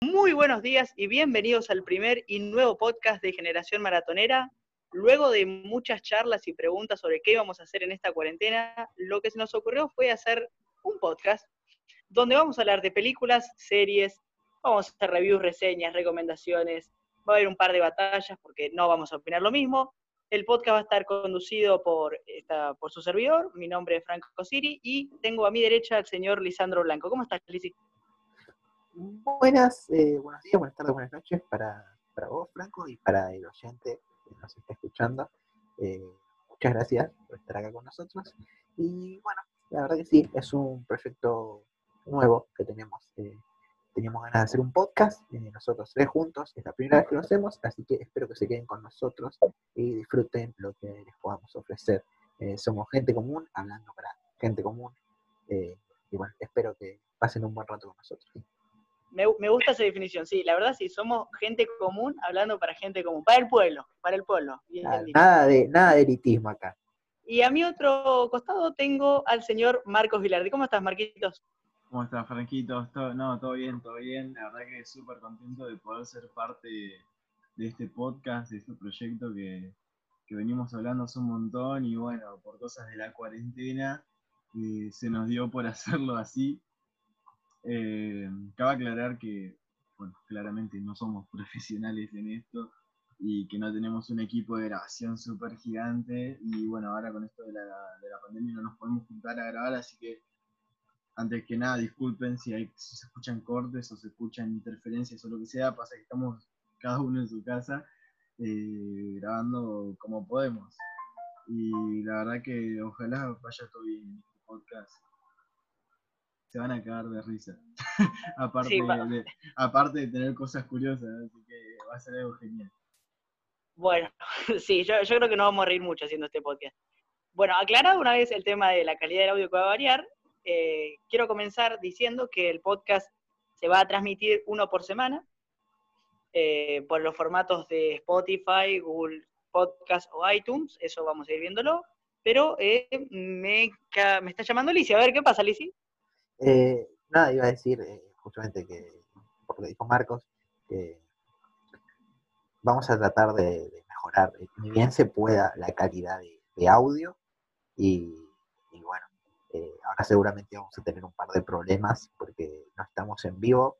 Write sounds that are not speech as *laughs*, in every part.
Muy buenos días y bienvenidos al primer y nuevo podcast de Generación Maratonera. Luego de muchas charlas y preguntas sobre qué íbamos a hacer en esta cuarentena, lo que se nos ocurrió fue hacer un podcast donde vamos a hablar de películas, series, vamos a hacer reviews, reseñas, recomendaciones, va a haber un par de batallas porque no vamos a opinar lo mismo. El podcast va a estar conducido por, por su servidor, mi nombre es Franco Siri, y tengo a mi derecha al señor Lisandro Blanco. ¿Cómo estás, Lisi? Buenas, eh, buenos días, buenas tardes, buenas noches para, vos, Franco, y para el oyente que nos está escuchando. Eh, muchas gracias por estar acá con nosotros. Y bueno, la verdad que sí, es un proyecto nuevo que tenemos. Eh, teníamos ganas de hacer un podcast, nosotros tres juntos, es la primera vez que lo hacemos, así que espero que se queden con nosotros y disfruten lo que les podamos ofrecer. somos gente común, hablando para gente común, y bueno, espero que pasen un buen rato con nosotros. Me, gusta esa definición, sí, la verdad sí, somos gente común hablando para gente común, para el pueblo, para el pueblo. nada, de, nada de elitismo acá. Y a mi otro costado tengo al señor Marcos Vilardi. ¿Cómo estás, Marquitos? ¿Cómo estás, Franquito? no, todo bien, todo bien. La verdad que súper contento de poder ser parte de este podcast, de este proyecto que, venimos hablando hace un montón y bueno, por cosas de la cuarentena eh, se nos dio por *laughs* hacerlo así. Eh, cabe aclarar que, bueno, claramente no somos *laughs* profesionales en esto y que no tenemos un equipo de grabación súper gigante y bueno, ahora con esto de la, de la, pandemia no nos podemos juntar a grabar, así que antes que nada disculpen si, hay, si se escuchan cortes o se escuchan interferencias o lo que sea, pasa que estamos cada uno en su casa eh, grabando como podemos. Y la verdad que ojalá vaya todo bien en este podcast se van a cagar de risa. *laughs* aparte, de, aparte de tener cosas curiosas, así que va a ser algo genial. Bueno, *laughs* sí, yo, creo que no vamos a reír mucho haciendo este podcast. Bueno, aclarado una vez el tema de la calidad del audio que va a variar, eh, quiero comenzar diciendo que el podcast se va a transmitir uno por semana eh, por los formatos de Spotify, Google Podcast o iTunes, eso vamos a ir viéndolo, pero eh, me, está llamando Alicia, a ver qué pasa. Eh, nada, iba a decir justamente que, porque dijo Marcos, que vamos a tratar de, mejorar, ni bien se pueda, la calidad de, audio. Y, bueno, ahora seguramente vamos a tener un par de problemas porque no estamos en vivo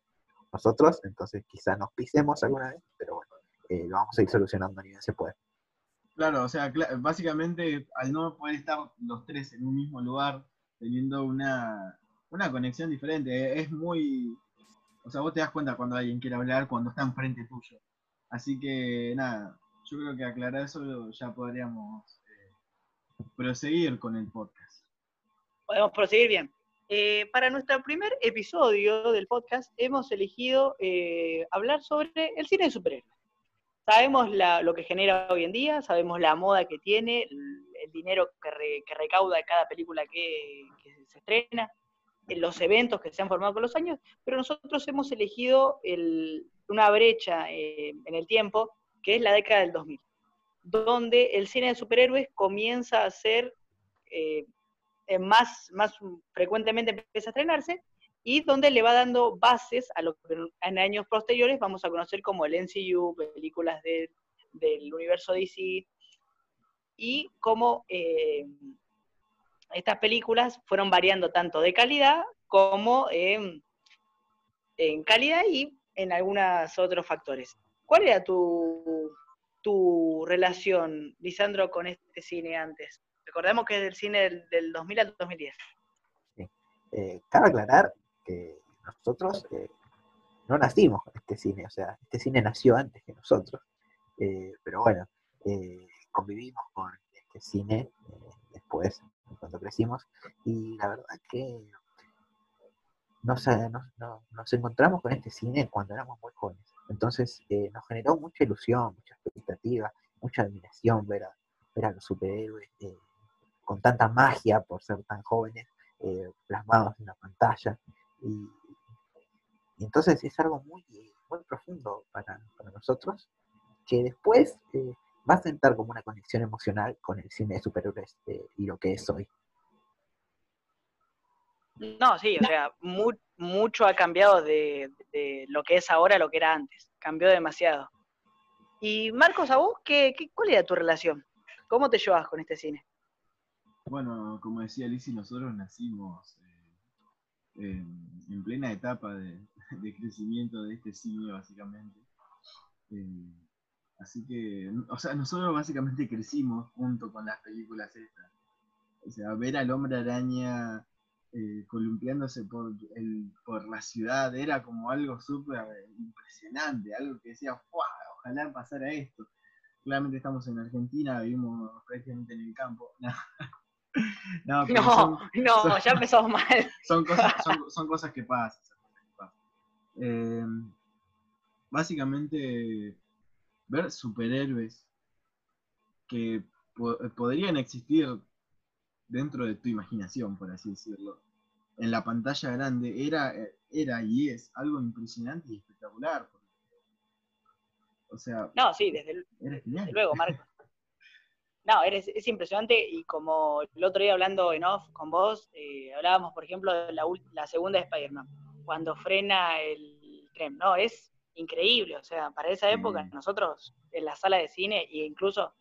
nosotros, entonces quizás nos pisemos alguna vez, pero bueno, lo vamos a ir solucionando ni bien se puede. Claro, o sea, básicamente al no poder estar los tres en un mismo lugar, teniendo una, una conexión diferente. Eh, es muy. O sea, vos te das cuenta cuando alguien quiere hablar cuando está enfrente tuyo. Así que, nada, yo creo que aclarar eso ya podríamos eh, proseguir con el podcast. Podemos proseguir bien. Eh, para nuestro primer episodio del podcast hemos elegido hablar sobre el cine de superhéroes. Sabemos lo que genera hoy en día, sabemos la moda que tiene, el, dinero que, recauda cada película que se estrena, los eventos que se han formado con los años, pero nosotros hemos elegido una brecha eh, en el tiempo, que es la década del 2000, donde el cine de superhéroes comienza a ser eh, más, más frecuentemente empieza a estrenarse, y donde le va dando bases a lo que en años posteriores vamos a conocer como el MCU, películas del universo DC, y como eh, estas películas fueron variando tanto de calidad como en calidad y en algunos otros factores. ¿Cuál era tu, tu relación, Lisandro, con este cine antes? Recordemos que es del cine del, 2000 al 2010. Eh, cabe aclarar que nosotros eh, no nacimos con este cine, o sea, este cine nació antes que nosotros, eh, pero bueno, convivimos con este cine después cuando crecimos, y la verdad que nos, nos, encontramos con este cine cuando éramos muy jóvenes. Entonces eh, nos generó mucha ilusión, mucha expectativa, mucha admiración ver a, ver a los superhéroes eh, con tanta magia por ser tan jóvenes, eh, plasmados en la pantalla. Y, entonces es algo muy, muy profundo para, para nosotros, que después va a sentar como una conexión emocional con el cine de superhéroes eh, y lo que es hoy. No, sí, o sea, mucho ha cambiado de, lo que es ahora a lo que era antes. Cambió demasiado. Y Marcos, ¿a vos qué, cuál era tu relación? ¿Cómo te llevas con este cine? Bueno, como decía Lizzie, nosotros nacimos eh, en plena etapa *laughs* de, crecimiento de este cine, básicamente. Eh, así que, o sea, nosotros básicamente crecimos junto con las películas estas. O sea, ver al hombre araña eh, columpiándose por, el, por la ciudad era como algo súper impresionante, algo que decía, ojalá pasara esto. Claramente estamos en Argentina, vivimos prácticamente en el campo. *laughs* No, *laughs* no, ya empezamos mal. *laughs* Son cosas, *laughs* son, cosas que pasan. Em, básicamente, ver superhéroes que podrían existir dentro de tu imaginación, por así decirlo, en la pantalla grande, era, era y es algo impresionante y espectacular. O sea, no, sí, desde, luego, Marco. No, eres, es impresionante y como el otro día hablando en off con vos, eh, hablábamos, por ejemplo, de la, la segunda de Spider-Man, cuando frena el tren, ¿no? Es increíble, o sea, para esa época nosotros en la sala de cine e incluso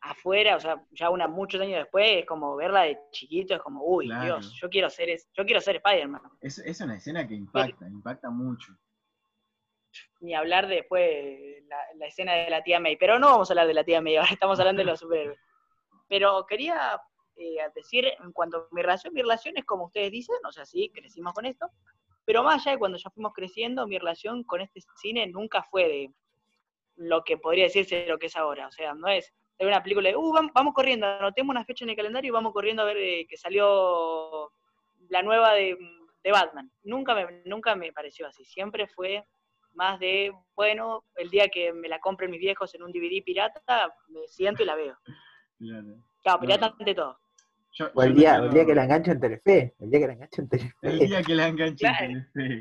afuera, o sea, ya una muchos años después, es como verla de chiquito, es como, uy, Dios, yo quiero ser, yo quiero ser Spider-Man. Es, es, una escena que impacta, impacta mucho. Ni hablar después la, la escena de la tía May, pero no vamos a hablar de la tía May, *laughs* estamos hablando de los superhéroes. Pero quería eh, decir, en cuanto a mi relación, mi relación es como ustedes dicen, o sea, sí, crecimos con esto, pero más allá de cuando ya fuimos creciendo, mi relación con este cine nunca fue de lo que podría decirse lo que es ahora, o sea, no es de una película de, uh, vamos, corriendo, anotemos una fecha en el calendario y vamos corriendo a ver eh, que salió la nueva de, Batman. Nunca nunca me pareció así, siempre fue más de, bueno, el día que me la compren mis viejos en un DVD pirata, me siento y la veo. Claro, pirata ante todo. o el, día, el día que la engancho en Telefe, el día que la engancho en Telefe. El día que la engancho en Telefe.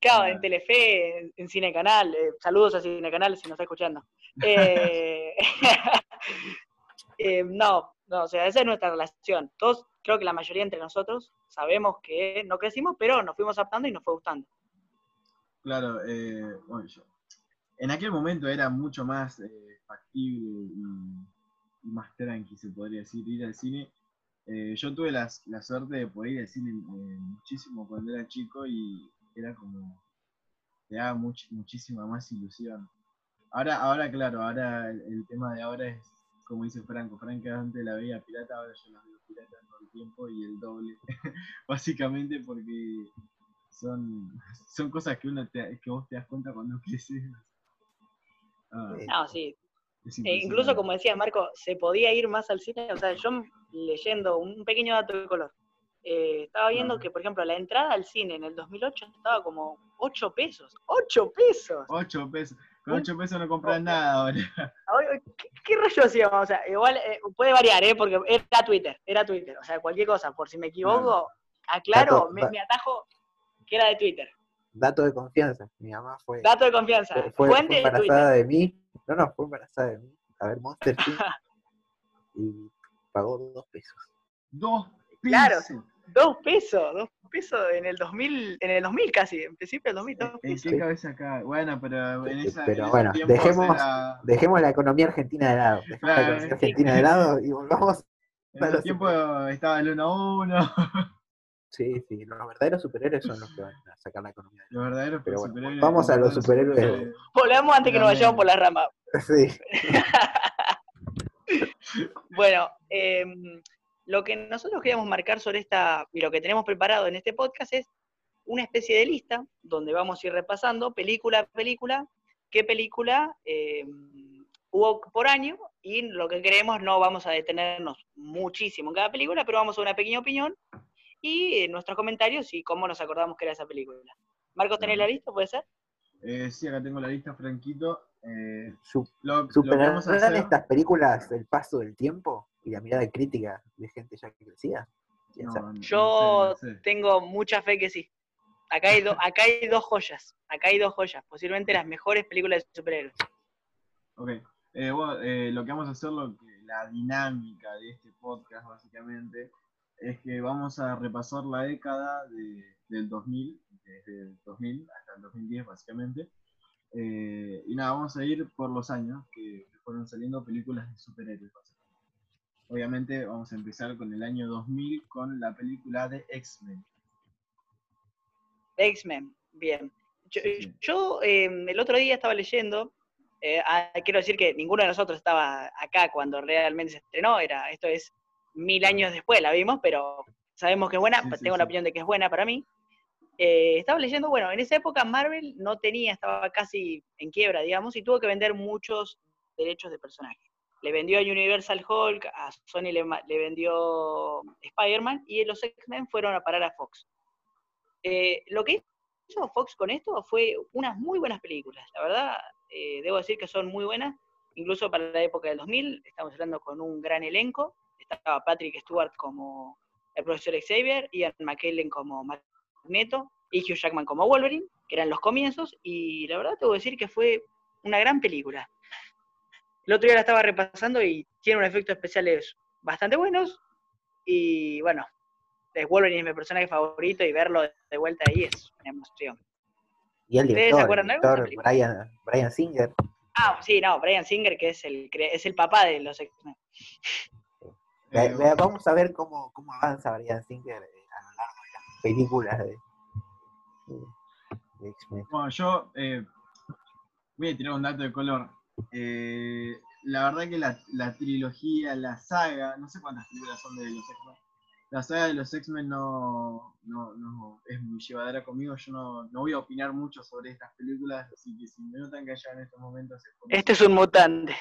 Claro, en Telefe, en, Cine Cinecanal. Eh, saludos a Cinecanal si nos está escuchando. *laughs* Eh, *laughs* eh, no, no, o sea, esa es nuestra relación. Todos, creo que la mayoría entre nosotros, sabemos que no crecimos, pero nos fuimos adaptando y nos fue gustando. Claro, bueno, yo, en aquel momento era mucho más factible y, más tranqui, se podría decir, ir al cine. yo tuve la, suerte de poder ir al cine muchísimo cuando era chico y era como, te daba muchísima más ilusión. Ahora, ahora claro, ahora el, tema de ahora es, como dice Franco, Franco antes la veía pirata, ahora yo la veo pirata todo el tiempo y el doble, *laughs* básicamente porque son, son cosas que uno que vos te das cuenta cuando *laughs* creces. Ah, no, sí. E incluso como decía Marco, se podía ir más al cine, o sea, yo leyendo un pequeño dato de color, eh, estaba viendo que, por ejemplo, la entrada al cine en el 2008 estaba como 8 pesos. ¡8 pesos! 8 pesos. Con 8 pesos no compras nada ahora. *laughs* ¿Qué, ¿Qué, rollo hacíamos? O sea, igual eh, puede variar, ¿eh? Porque era Twitter, era Twitter. O sea, cualquier cosa, por si me equivoco, aclaro, me, atajo que era de Twitter. Dato de confianza. Mi mamá fue. Dato de confianza. Fue, fue embarazada de, mí. No, no, fue embarazada de mí. A ver, Monster *laughs* y pagó 2 pesos. 2 pesos. Claro. Dos pesos, dos pesos en el 2000, en el 2000 casi, en principio del 2000, dos pesos. ¿En qué cabeza acá? Bueno, pero en esa Pero bueno, dejemos, dejemos la economía argentina de lado. Dejemos la economía argentina de lado y volvamos en ese tiempo estaba el 1 a 1. *laughs* Sí, sí, los verdaderos superhéroes son los que van a sacar la economía. Los verdaderos Pero bueno, superhéroes. Vamos a los superhéroes. Volvemos antes que nos vayamos por la rama. *laughs* Sí. *laughs* bueno, eh, lo que nosotros queríamos marcar sobre esta, y lo que tenemos preparado en este podcast es una especie de lista donde vamos a ir repasando película a película, qué película eh, hubo por año, y lo que queremos no vamos a detenernos muchísimo en cada película, pero vamos a una pequeña opinión y eh, nuestros comentarios y cómo nos acordamos que era esa película. Marcos, ¿tenés la lista? ¿Puede ser? Eh, sí, acá tengo la lista, Franquito. Eh, ¿Superarán estas películas el paso del tiempo? y la mirada crítica de gente ya que crecía? Yo tengo mucha fe que sí. Acá hay, *laughs* acá hay dos joyas, acá hay dos joyas, posiblemente las mejores películas de superhéroes. Ok, Eh, bueno, eh, lo que vamos a hacer, lo que, la dinámica de este podcast básicamente, es que vamos a repasar la década de, del 2000, desde el 2000 hasta el 2010 básicamente. Eh, y nada, vamos a ir por los años que, fueron saliendo películas de superhéroes. Obviamente vamos a empezar con el año 2000 con la película de X-Men. X-Men, bien. Yo, Sí. yo, eh, el otro día estaba leyendo, eh, ah, quiero decir que ninguno de nosotros estaba acá cuando realmente se estrenó, era, esto es mil años después la vimos, pero sabemos que es buena, Sí, sí, tengo la sí. opinión de que es buena para mí. Eh, estaba leyendo, bueno, en esa época Marvel no tenía, estaba casi en quiebra, digamos, y tuvo que vender muchos derechos de personaje. Le vendió a Universal Hulk, a Sony le, le vendió Spider-Man, y los X-Men fueron a parar a Fox. Eh, lo que hizo Fox con esto fue unas muy buenas películas, la verdad, eh, debo decir que son muy buenas, incluso para la época del 2000, estamos hablando con un gran elenco, estaba Patrick Stewart como el profesor Xavier, Ian McKellen como Magneto, y Hugh Jackman como Wolverine, que eran los comienzos, y la verdad debo decir que fue una gran película. El otro día la estaba repasando y tiene unos efectos especiales bastante buenos, y bueno, Wolverine es mi personaje favorito y verlo de vuelta ahí es una emoción. Y el ¿Ustedes se director, acuerdan el de algo de director Brian, Brian Singer, Ah, sí, no, Brian Singer, que es el, es el papá de los X-Men. Ve- Eh, ve- vamos a ver cómo, cómo avanza Brian Singer eh, a lo largo de las películas de, X-Men. Bueno, yo eh, voy a tirar un dato de color. Eh, la verdad que la, la trilogía, la saga, no sé cuántas películas son de los X-Men. La saga de los X-Men no, no, no es muy llevadera conmigo. Yo no, no voy a opinar mucho sobre estas películas, así que si me notan que allá en estos momentos es Este es un mutante.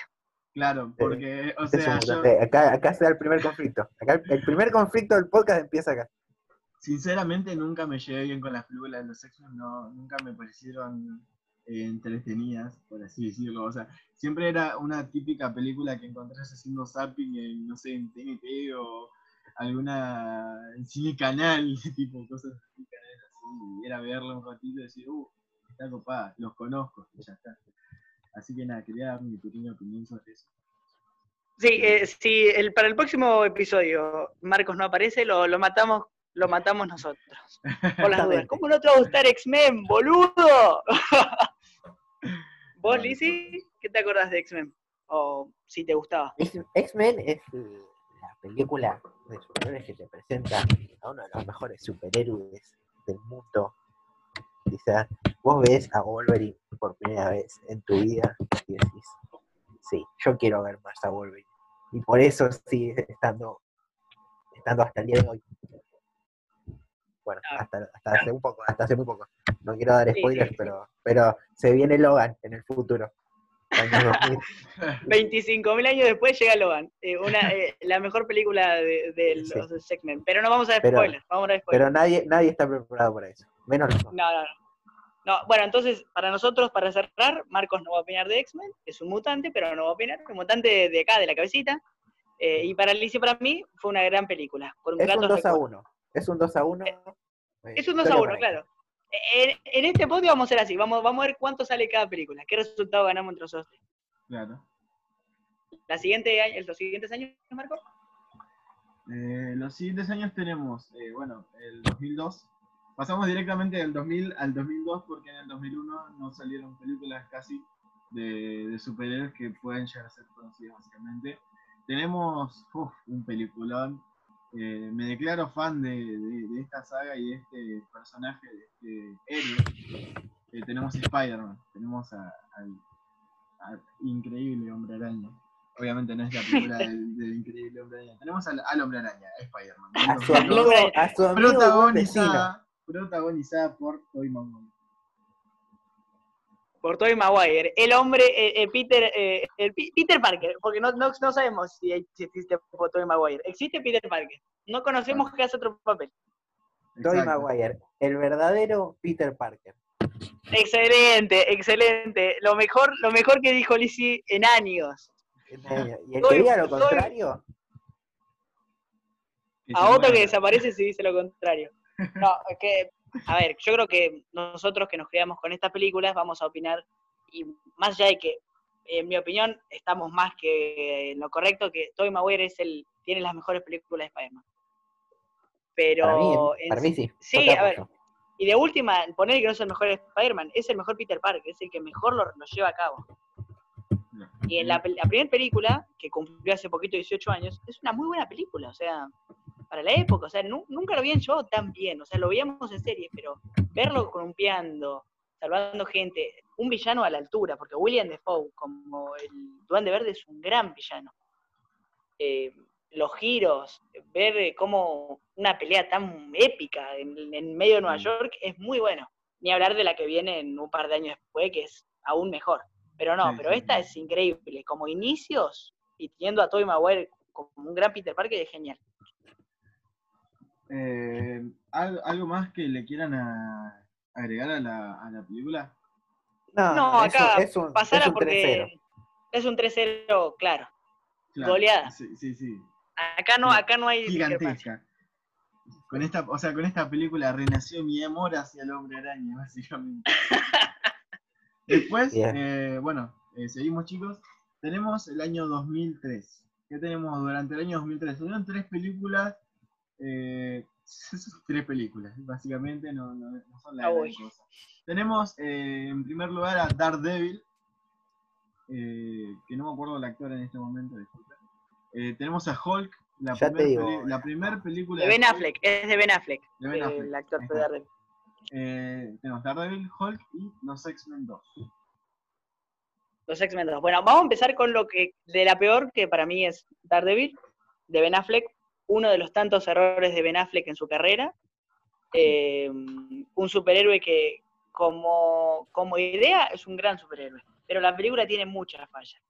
Claro, porque, o sea, yo mutante. acá, acá se da el primer conflicto. Acá el, primer conflicto del podcast empieza acá. sinceramente nunca me llevé bien con las películas de los X-Men, no, nunca me parecieron eh, entretenidas, por así decirlo. O sea, siempre era una típica película que encontrás haciendo zapping en, no sé, en TNT o alguna en cine canal, *laughs* tipo cosas así, canales así, y era verla un ratito y decir, uh, está copada, los conozco, y ya está. Así que nada, quería dar mi pequeña opinión sobre eso. Sí, eh, si el, para el próximo episodio Marcos no aparece, lo, lo matamos lo matamos nosotros. Por las dudas. ¿Cómo no te va a gustar X-Men, boludo? *laughs* ¿Vos, Lizzy, qué te acordás de X-Men? O si te gustaba. X-Men es la película de superhéroes que te presenta a uno de los mejores superhéroes del mundo. Quizás vos ves a Wolverine por primera vez en tu vida y decís, sí, yo quiero ver más a Wolverine. Y por eso sigue estando, estando hasta el día de hoy. Bueno, Ah. hasta, hasta hace un poco, hasta hace muy poco. No quiero dar Sí, spoilers, sí. pero, pero se viene Logan en el futuro. Año 2000. 25.000 *laughs* años después llega Logan. eh, una, eh, la mejor película de, de Sí. los X-Men. Pero no vamos a dar Pero- spoilers. Vamos a dar spoilers. Pero nadie, nadie está preparado para eso. Menos nosotros. No, no, no. No, bueno, entonces, para nosotros, para cerrar, Marcos no va a opinar de X-Men, es un mutante, pero no va a opinar, un mutante de, de acá, de la cabecita. Eh, y para Alicia y para mí fue una gran película. Con Es un gratos 2 a recuerdos. 1. Es un 2 a 1. Es un 2 a 1, claro. En, en este podio vamos a hacer así, vamos, vamos a ver cuánto sale cada película, qué resultado ganamos entre nosotros. Claro. La siguiente, año- los siguientes años, Marco. Eh, los siguientes años tenemos, eh, bueno, el 2002. Pasamos directamente del 2000 al 2002 porque en el 2001 no salieron películas casi de, de superhéroes que pueden llegar a ser conocidas básicamente. Tenemos uf, un peliculón. Eh, me declaro fan de, de- de esta saga y de este personaje, de este héroe. Eh, tenemos Spider-Man, tenemos a- al, al increíble Hombre Araña. Obviamente no es la película del, *laughs* del increíble Hombre Araña. Tenemos al, al Hombre Araña, Spider-Man. A su amigo, 2002, a su amigo protagonizada, protagonizada por Tobey Maguire. Por Tobey Maguire. El hombre, eh, eh, Peter, eh, el Peter Parker, porque no, no, no sabemos si, existe por Tobey Maguire. Existe Peter Parker. No conocemos que hace otro papel. Tobey. Maguire, el verdadero Peter Parker. Excelente, excelente. Lo mejor, lo mejor que dijo Lizzie en años. Y el que diga lo contrario, A otro que desaparece si dice lo contrario. No, es que, a ver, yo creo que nosotros que nos creamos con estas películas vamos a opinar, y más allá de que en mi opinión, estamos más que en lo correcto, que Tobey Maguire es el, tiene las mejores películas de Spider-Man. Pero... Para mí, en para mí sí. Sí, a ver, y de última, poner que no es el mejor Spider-Man, es el mejor Peter Parker, es el que mejor lo, lo lleva a cabo. Y en la, la primera película, que cumplió hace poquito 18 años, es una muy buena película, o sea, para la época, o sea, nu- nunca lo habían llevado tan bien, o sea, lo veíamos en serie, pero verlo columpiando, salvando gente, un villano a la altura, porque William Defoe, como el Duende Verde, es un gran villano. Eh, los giros, ver eh, cómo una pelea tan épica en, en medio de Nueva Mm. York es muy bueno. Ni hablar de la que viene en un par de años después, que es aún mejor. Pero no, Sí, pero sí, esta es increíble. Como inicios, y teniendo a Tobey Maguire como un gran Peter Parker, es genial. Eh, ¿al- ¿Algo más que le quieran a- agregar a la, a la película? No, No, es un- acá es un, pasara es un porque 3-0. es un 3-0, claro. Claro, Goleada. Sí, sí, sí. Acá no, acá no hay. Gigantesca. Con esta, o sea, con esta película renació mi amor hacia el hombre araña, *laughs* básicamente. *laughs* Después, eh, bueno, eh, seguimos chicos. Tenemos el año 2003. ¿Qué tenemos durante el año 2003? Fueron tres películas. Eh, tres películas, básicamente, no, no- no son la gran Uy. cosa. Tenemos eh, en primer lugar a Daredevil, eh, que no me acuerdo el actor en este momento. Eh, tenemos a Hulk, la primera la primer película De Ben. Affleck, es de Ben Affleck, De Ben Affleck, el actor de. Daredevil. Eh, tenemos Daredevil, Hulk y los X-Men 2. Los X-Men 2. Bueno, vamos a empezar con lo que de la peor, que para mí es Daredevil, de Ben Affleck, uno de los tantos errores de Ben Affleck en su carrera. Eh, un superhéroe que como, como idea es un gran superhéroe, pero la película tiene muchas fallas.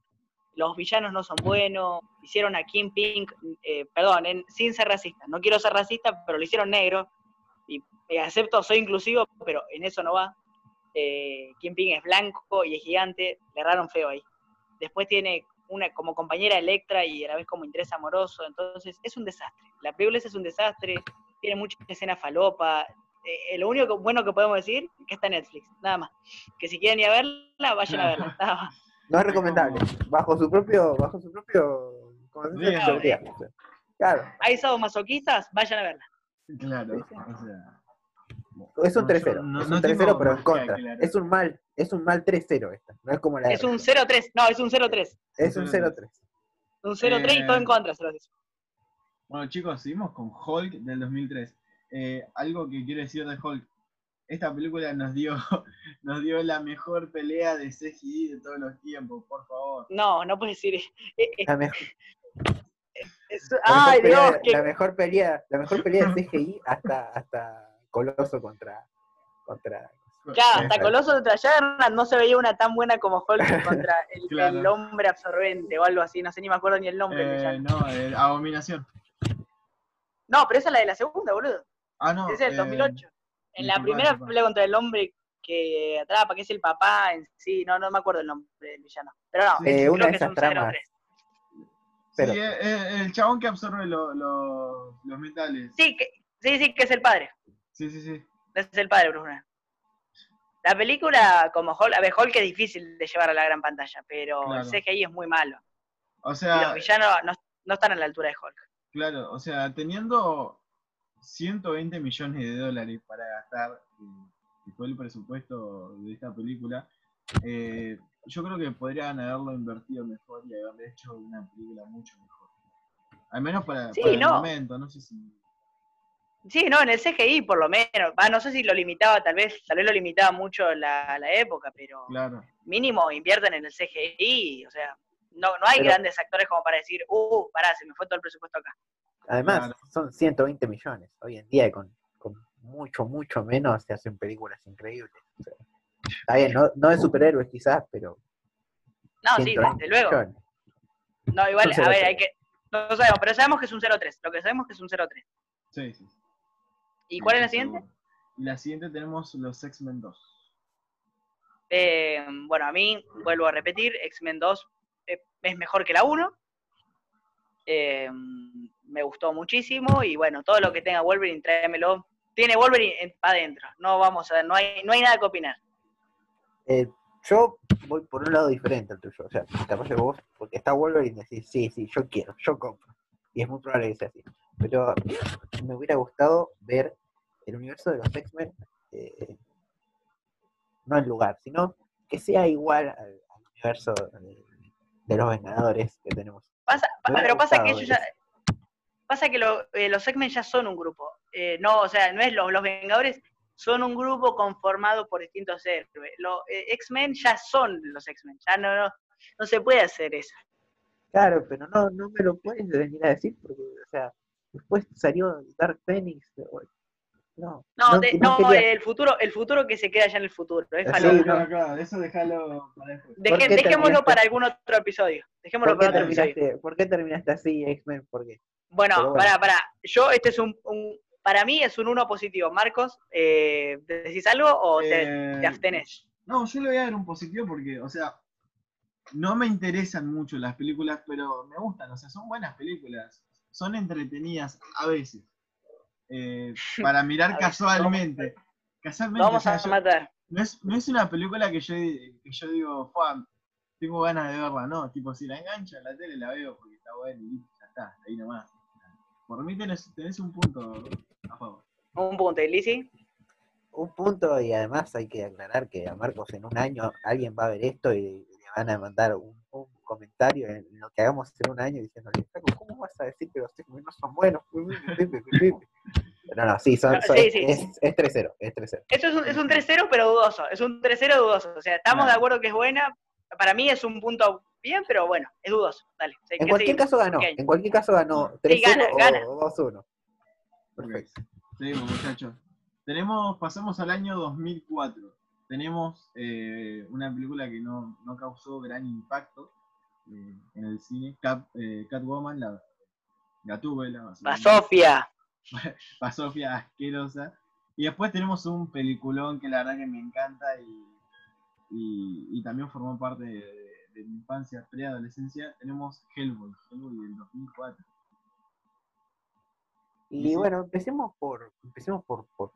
Los villanos no son buenos, hicieron a Kim Pink, eh, perdón, en- sin ser racista, no quiero ser racista, pero lo hicieron negro, y eh, acepto, soy inclusivo, pero en eso no va. Kim Ping es blanco y es gigante, le erraron feo ahí. Después tiene una como compañera Electra y a la vez como interés amoroso, entonces es un desastre. La película es un desastre, tiene mucha escena falopa. Eh, lo único que- bueno que podemos decir es que está en Netflix, nada más. Que si quieren ir a verla, vayan a verla, *laughs* nada más. No es recomendable. Bajo su propio, bajo su propio. Claro, Hay masoquistas, vayan a verla. Claro, o sea. Es un no, 3-0. yo no- es no un tengo 3-0, pero en contra. aclarar. Es un mal, es un mal 3-0 esta. No es como la Es un R. 0-3, no, es un 0-3. Es un 0-3. 0-3. Un 0-3 y todo en Eh, contra, se los dice. Bueno, chicos, seguimos con Hulk del 2003. Eh, algo que quiero decir de Hulk. Esta película nos dio, *laughs* nos dio la mejor pelea de CGI de todos los tiempos, por favor. No, no puedes decir. eh, eh, La, mejor, es- la ay, mejor pelea, Dios, que la mejor pelea, la mejor pelea de CGI hasta, hasta Coloso contra, contra Claro, hasta. Coloso contra Juggernaut no se veía una tan buena como Hulk *laughs* contra el, Claro. el hombre absorbente o algo así, no sé ni me acuerdo ni el nombre. del Eh, villano. no, eh, Abominación. No, pero esa es la de la segunda, boludo. Ah, no. Esa es del eh, 2008. En la primera pelea contra el hombre que atrapa, que es el papá en sí, no, no me acuerdo el nombre del villano. Pero no, Sí, Eh, creo una de que es esas un tramas. 0-3. Pero- Sí, eh, eh, el chabón que absorbe lo- lo- los metales. Sí, que, sí, sí, que es el padre. Sí, sí, sí. Es el padre, Bruce Banner. La película, como Hulk, a ver, Hulk es difícil de llevar a la gran pantalla, pero Claro. el CGI es muy malo. O Y sea, los villanos no, no están a la altura de Hulk. claro, o sea, teniendo 120 millones de dólares para gastar, eh, que fue el presupuesto de esta película, eh, yo creo que podrían haberlo invertido mejor y haberle hecho una película mucho mejor. Al menos para, Sí, para el momento, no sé si... Sí, no, en el CGI por lo menos. Va, no sé si lo limitaba, tal vez, tal vez lo limitaba mucho la, la época, pero Claro, mínimo invierten en el CGI, o sea, no, no hay Pero- grandes actores como para decir, uh, pará, se me fue todo el presupuesto acá. Además, Claro. son 120 millones. Hoy en día, con, con mucho, mucho menos, se hacen películas increíbles. O sea, está bien, no, no de superhéroes quizás, pero. No, sí, 120 desde luego. millones. No, igual, a ver, 0-3. hay que, no sabemos, pero sabemos que es un 0-3, lo que sabemos que es un 0-3. sí, sí. ¿Y cuál es la siguiente? Y la siguiente tenemos los X-Men 2. Eh, bueno, a mí, vuelvo a repetir, X-Men 2 eh, es mejor que la 1. Eh, me gustó muchísimo y bueno, todo lo que tenga Wolverine, tráemelo. Tiene Wolverine para adentro, no vamos a no hay, no hay nada que opinar. Eh, yo voy por un lado diferente al tuyo. O sea, capaz que vos, porque está Wolverine, decís, sí, sí, yo quiero, yo compro. Y es muy probable que sea así. Pero me hubiera gustado ver el universo de los X-Men, eh, no en lugar, sino que sea igual al, al universo de, de los Vengadores que tenemos. Pasa, pero pasa que ellos ya, pasa que lo- eh, los X-Men ya son un grupo. Eh, no, o sea, no es los, los Vengadores son un grupo conformado por distintos héroes. Los eh, X-Men ya son los X-Men, ya no, no, no se puede hacer eso. Claro, pero no, no me lo puedes venir a decir porque, o sea, después salió Dark Phoenix. No, No, de- no, quería- el futuro, el futuro que se queda ya en el futuro. Es Sí. Claro, claro, eso déjalo para después. Deje- ¿Por qué dejémoslo para algún otro episodio. Dejémoslo ¿Por qué, para otro episodio. ¿Por qué terminaste así, X-Men? ¿Por qué? Bueno, bueno. para, para. Yo, este es un, un- para mí es un uno positivo. Marcos, eh, ¿decís algo o te, Eh, te abstenés? No, yo le voy a dar un positivo porque, o sea, no me interesan mucho las películas, pero me gustan, o sea, son buenas películas. Son entretenidas a veces. Eh, *laughs* para mirar casualmente. Casualmente, Lo vamos o sea, a yo- matar. no, es, no es una película que yo, que yo digo, Juan, tengo ganas de verla, no. Tipo, si la engancho en la tele la veo porque está buena y ya está, ahí nomás. Por mí tenés, tenés un punto a favor. Un punto, ¿y Lizzy? Un punto, y además hay que aclarar que a Marcos en un año alguien va a ver esto y le van a mandar un, un comentario en lo que hagamos en un año diciéndole, "Flaco, ¿cómo vas a decir que los X-Men no son buenos? *laughs* No, no, sí, son, son- sí, sí. es, es 3-0, es 3-0. Esto es un, es un 3-0, pero dudoso. Es un 3-0 dudoso. O sea, estamos de acuerdo que es buena. Para mí es un punto bien, pero bueno, es dudoso. Dale. ¿qué En cualquier caso ganó, en cualquier caso ganó Sí, 3-0 gana, gana. o 2-1. Perfecto. Seguimos, muchachos. Tenemos, pasamos al año 2004. Tenemos eh, una película que no, no causó gran impacto en el cine, Cat, eh, Catwoman, la Gatúbela, Va Sofía. *laughs* Sofía asquerosa. Y después tenemos un peliculón que la verdad que me encanta y, y, y también formó parte de, de mi infancia, preadolescencia. Tenemos Hellboy, Hellboy del 2004. Y bueno, empecemos por, empecemos por, por,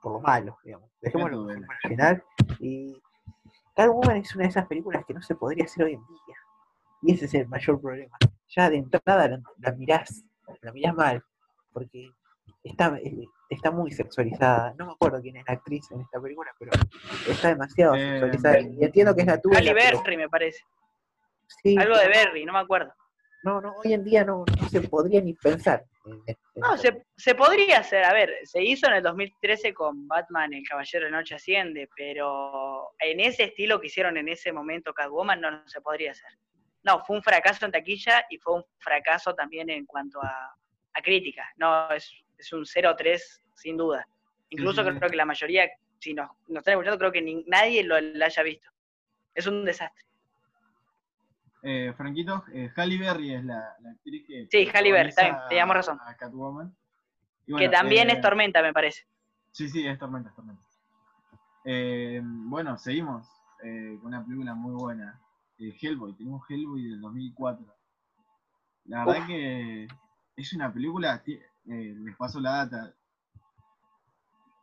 por lo malo, digamos. Dejémoslo para el final. Y Catwoman es una de esas películas que no se podría hacer hoy en día. Y ese es el mayor problema. Ya de entrada la, la mirás, la mirás mal, porque está, está muy sexualizada. No me acuerdo quién es la actriz en esta película, pero está demasiado Eh, sexualizada. Y entiendo que es la tuya. Halle Berry, me parece. Algo de Berry, no me acuerdo. No, no, hoy en día no, no se podría ni pensar. en- en- en No, se, se podría hacer, a ver, se hizo en el 2013 con Batman, El Caballero de Noche Asciende, pero en ese estilo que hicieron en ese momento Catwoman no, no se podría hacer. No, fue un fracaso en taquilla y fue un fracaso también en cuanto a, a crítica. No, es, es un 0-3 sin duda. Incluso creo que la mayoría, si nos, nos están escuchando, creo que ni- nadie lo, haya visto. Es un desastre. Eh, Franquito, eh, Halle Berry es la, la actriz que. Sí, Halle Berry, está bien, protagoniza teníamos razón. A Catwoman. Y que bueno, también eh, es Tormenta, me parece. Sí, sí, es Tormenta, es Tormenta. Eh, bueno, seguimos eh, con una película muy buena. Eh, Hellboy, tenemos Hellboy del 2004. La verdad Uf. que es una película, eh, les paso la data.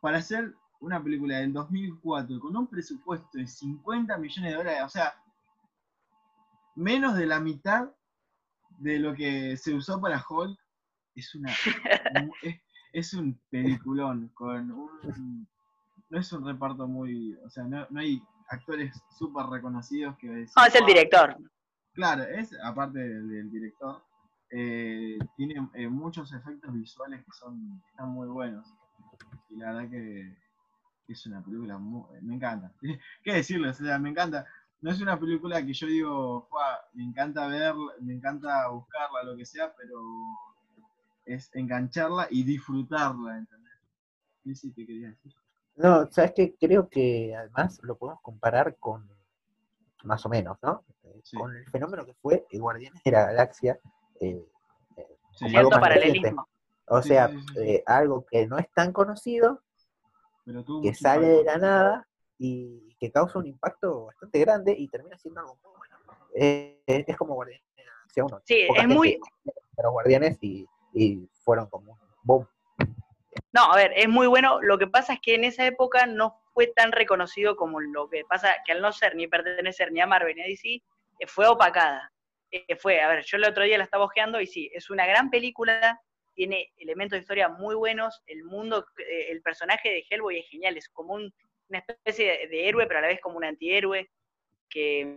Para hacer una película del 2004 con un presupuesto de 50 millones de dólares, o sea, menos de la mitad de lo que se usó para Hulk, es una *laughs* es, es un peliculón con un no es un reparto muy, o sea, no, no hay actores súper reconocidos que No, es el "Ah, director. Claro, es aparte del, del director, eh, tiene eh, muchos efectos visuales que son están muy buenos. Y la verdad que es una película muy, me encanta. *laughs* ¿Qué decirles? O sea, me encanta. No es una película que yo digo, "Fua, me encanta ver, me encanta buscarla, lo que sea, pero es engancharla y disfrutarla, ¿entendés? ¿Qué sí te quería decir? No, sabes que creo que además lo podemos comparar con, más o menos, ¿no? Eh, Sí. Con el fenómeno que fue el Guardianes de la Galaxia. eh, eh, Sí, Cierto paralelismo. O Sí, sea, sí, sí, sí. eh, algo que no es tan conocido, pero que sale de la nada y que causa un impacto bastante grande y termina siendo algo muy bueno. Es como Guardianes de la Galaxia 1. Sí, Poca es muy, los Guardianes y, y fueron como un boom. No, a ver, es muy bueno. Lo que pasa es que en esa época no fue tan reconocido como lo que pasa, que al no ser ni pertenecer ni a Marvel ni a DC, eh, fue opacada. Eh, fue, a ver, yo el otro día la estaba ojeando y sí, es una gran película, tiene elementos de historia muy buenos, el mundo, eh, el personaje de Hellboy es genial, es como un- una especie de, héroe, pero a la vez como un antihéroe, que,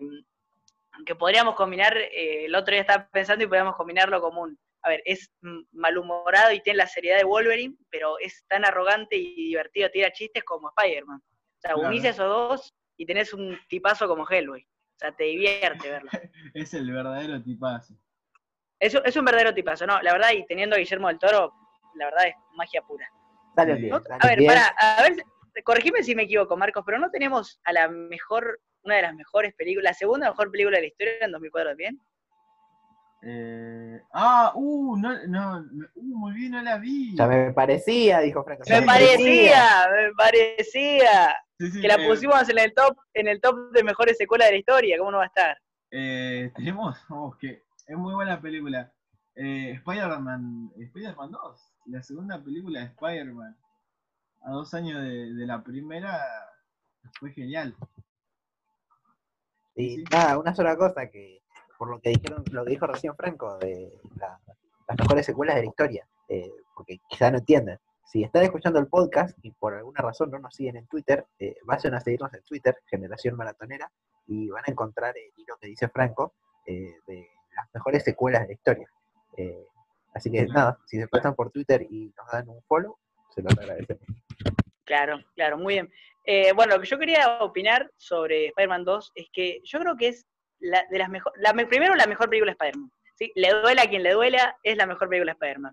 que podríamos combinar, el otro día estaba pensando y podríamos combinarlo como un, a ver, es malhumorado y tiene la seriedad de Wolverine, pero es tan arrogante y divertido, tira chistes como Spider-Man. O sea, Claro. unís esos dos y tenés un tipazo como Hellboy. O sea, te divierte verlo. *laughs* Es el verdadero tipazo. Es, es un verdadero tipazo, ¿no? La verdad, y teniendo a Guillermo del Toro, la verdad es magia pura. Sale Sí. bien. No- a ver, bien. para, a ver, corregime si me equivoco, Marcos, pero no tenemos a la mejor, una de las mejores películas, la segunda mejor película de la historia en 2004 también. Eh, ah, uh, no, no, uh, muy bien, no la vi. Ya me parecía, dijo Franco. Me parecía, me parecía Sí, sí, que la eh, pusimos en el top, en el top de mejores secuelas de la historia, ¿cómo no va a estar? eh, tenemos, vamos, que es muy buena película. Eh, Spider-Man, Spider-Man 2, la segunda película de Spider-Man. A dos años de, de la primera, fue genial. Y Sí. nada, una sola cosa que, por lo que dijeron, lo que dijo recién Franco, de la- las mejores secuelas de la historia, eh, porque quizá no entiendan. Si están escuchando el podcast y por alguna razón no nos siguen en Twitter, eh, vayan a seguirnos en Twitter, Generación Maratonera, y van a encontrar el hilo que dice Franco eh, de las mejores secuelas de la historia. Eh, así que nada, si se pasan por Twitter y nos dan un follow, se los agradecemos. Claro, claro, muy bien. Bueno, lo que yo quería opinar sobre Spider-Man 2 es que yo creo que es la, de las mejores, la, me- primero la mejor película de Spider-Man. ¿sí? Le duela a quien le duela, es la mejor película de Spider-Man.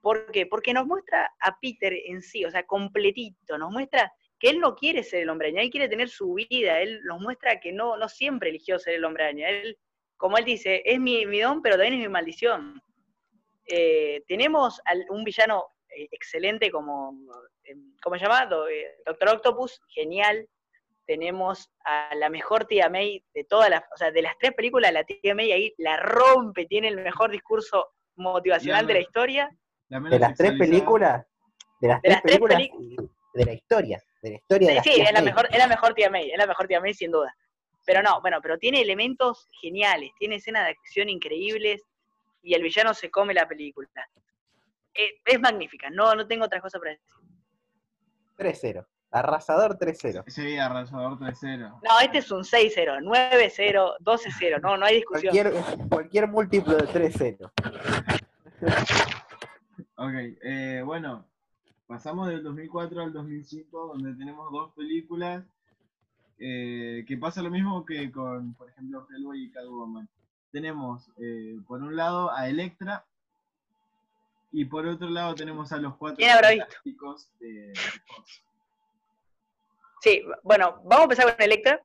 ¿Por qué? Porque nos muestra a Peter en sí, o sea, completito, nos muestra que él no quiere ser el hombre araña, él quiere tener su vida, él nos muestra que no, no siempre eligió ser el hombre araña, él, como él dice, es mi, mi don, pero también es mi maldición. Eh, tenemos un villano eh, excelente como, eh, ¿cómo se llama? Do- Doctor Octopus, genial. Tenemos a la mejor tía May de todas las, o sea, de las tres películas, la tía May ahí la rompe, tiene el mejor discurso motivacional La de la historia. La De las tres películas, de las De tres las tres películas de la historia, de la historia de Sí, las sí, es la mejor, es la mejor tía May, es la mejor tía May sin duda. Pero no, bueno, pero tiene elementos geniales, tiene escenas de acción increíbles y el villano se come la película. Eh, es magnífica, no, no tengo otra cosa para decir. 3-0. Arrasador 3-0. Sí, arrasador 3-0. No, este es un 6-0, 9-0, 12-0, no, no hay discusión. Cualquier, cualquier múltiplo de 3-0. Ok, eh, bueno, pasamos del 2004 al 2005, donde tenemos dos películas eh, que pasa lo mismo que con, por ejemplo, Hellboy y Catwoman. Tenemos, eh, por un lado, a Electra, y por otro lado tenemos a los cuatro fantásticos de, de Fox. Sí, bueno, vamos a empezar con Electra.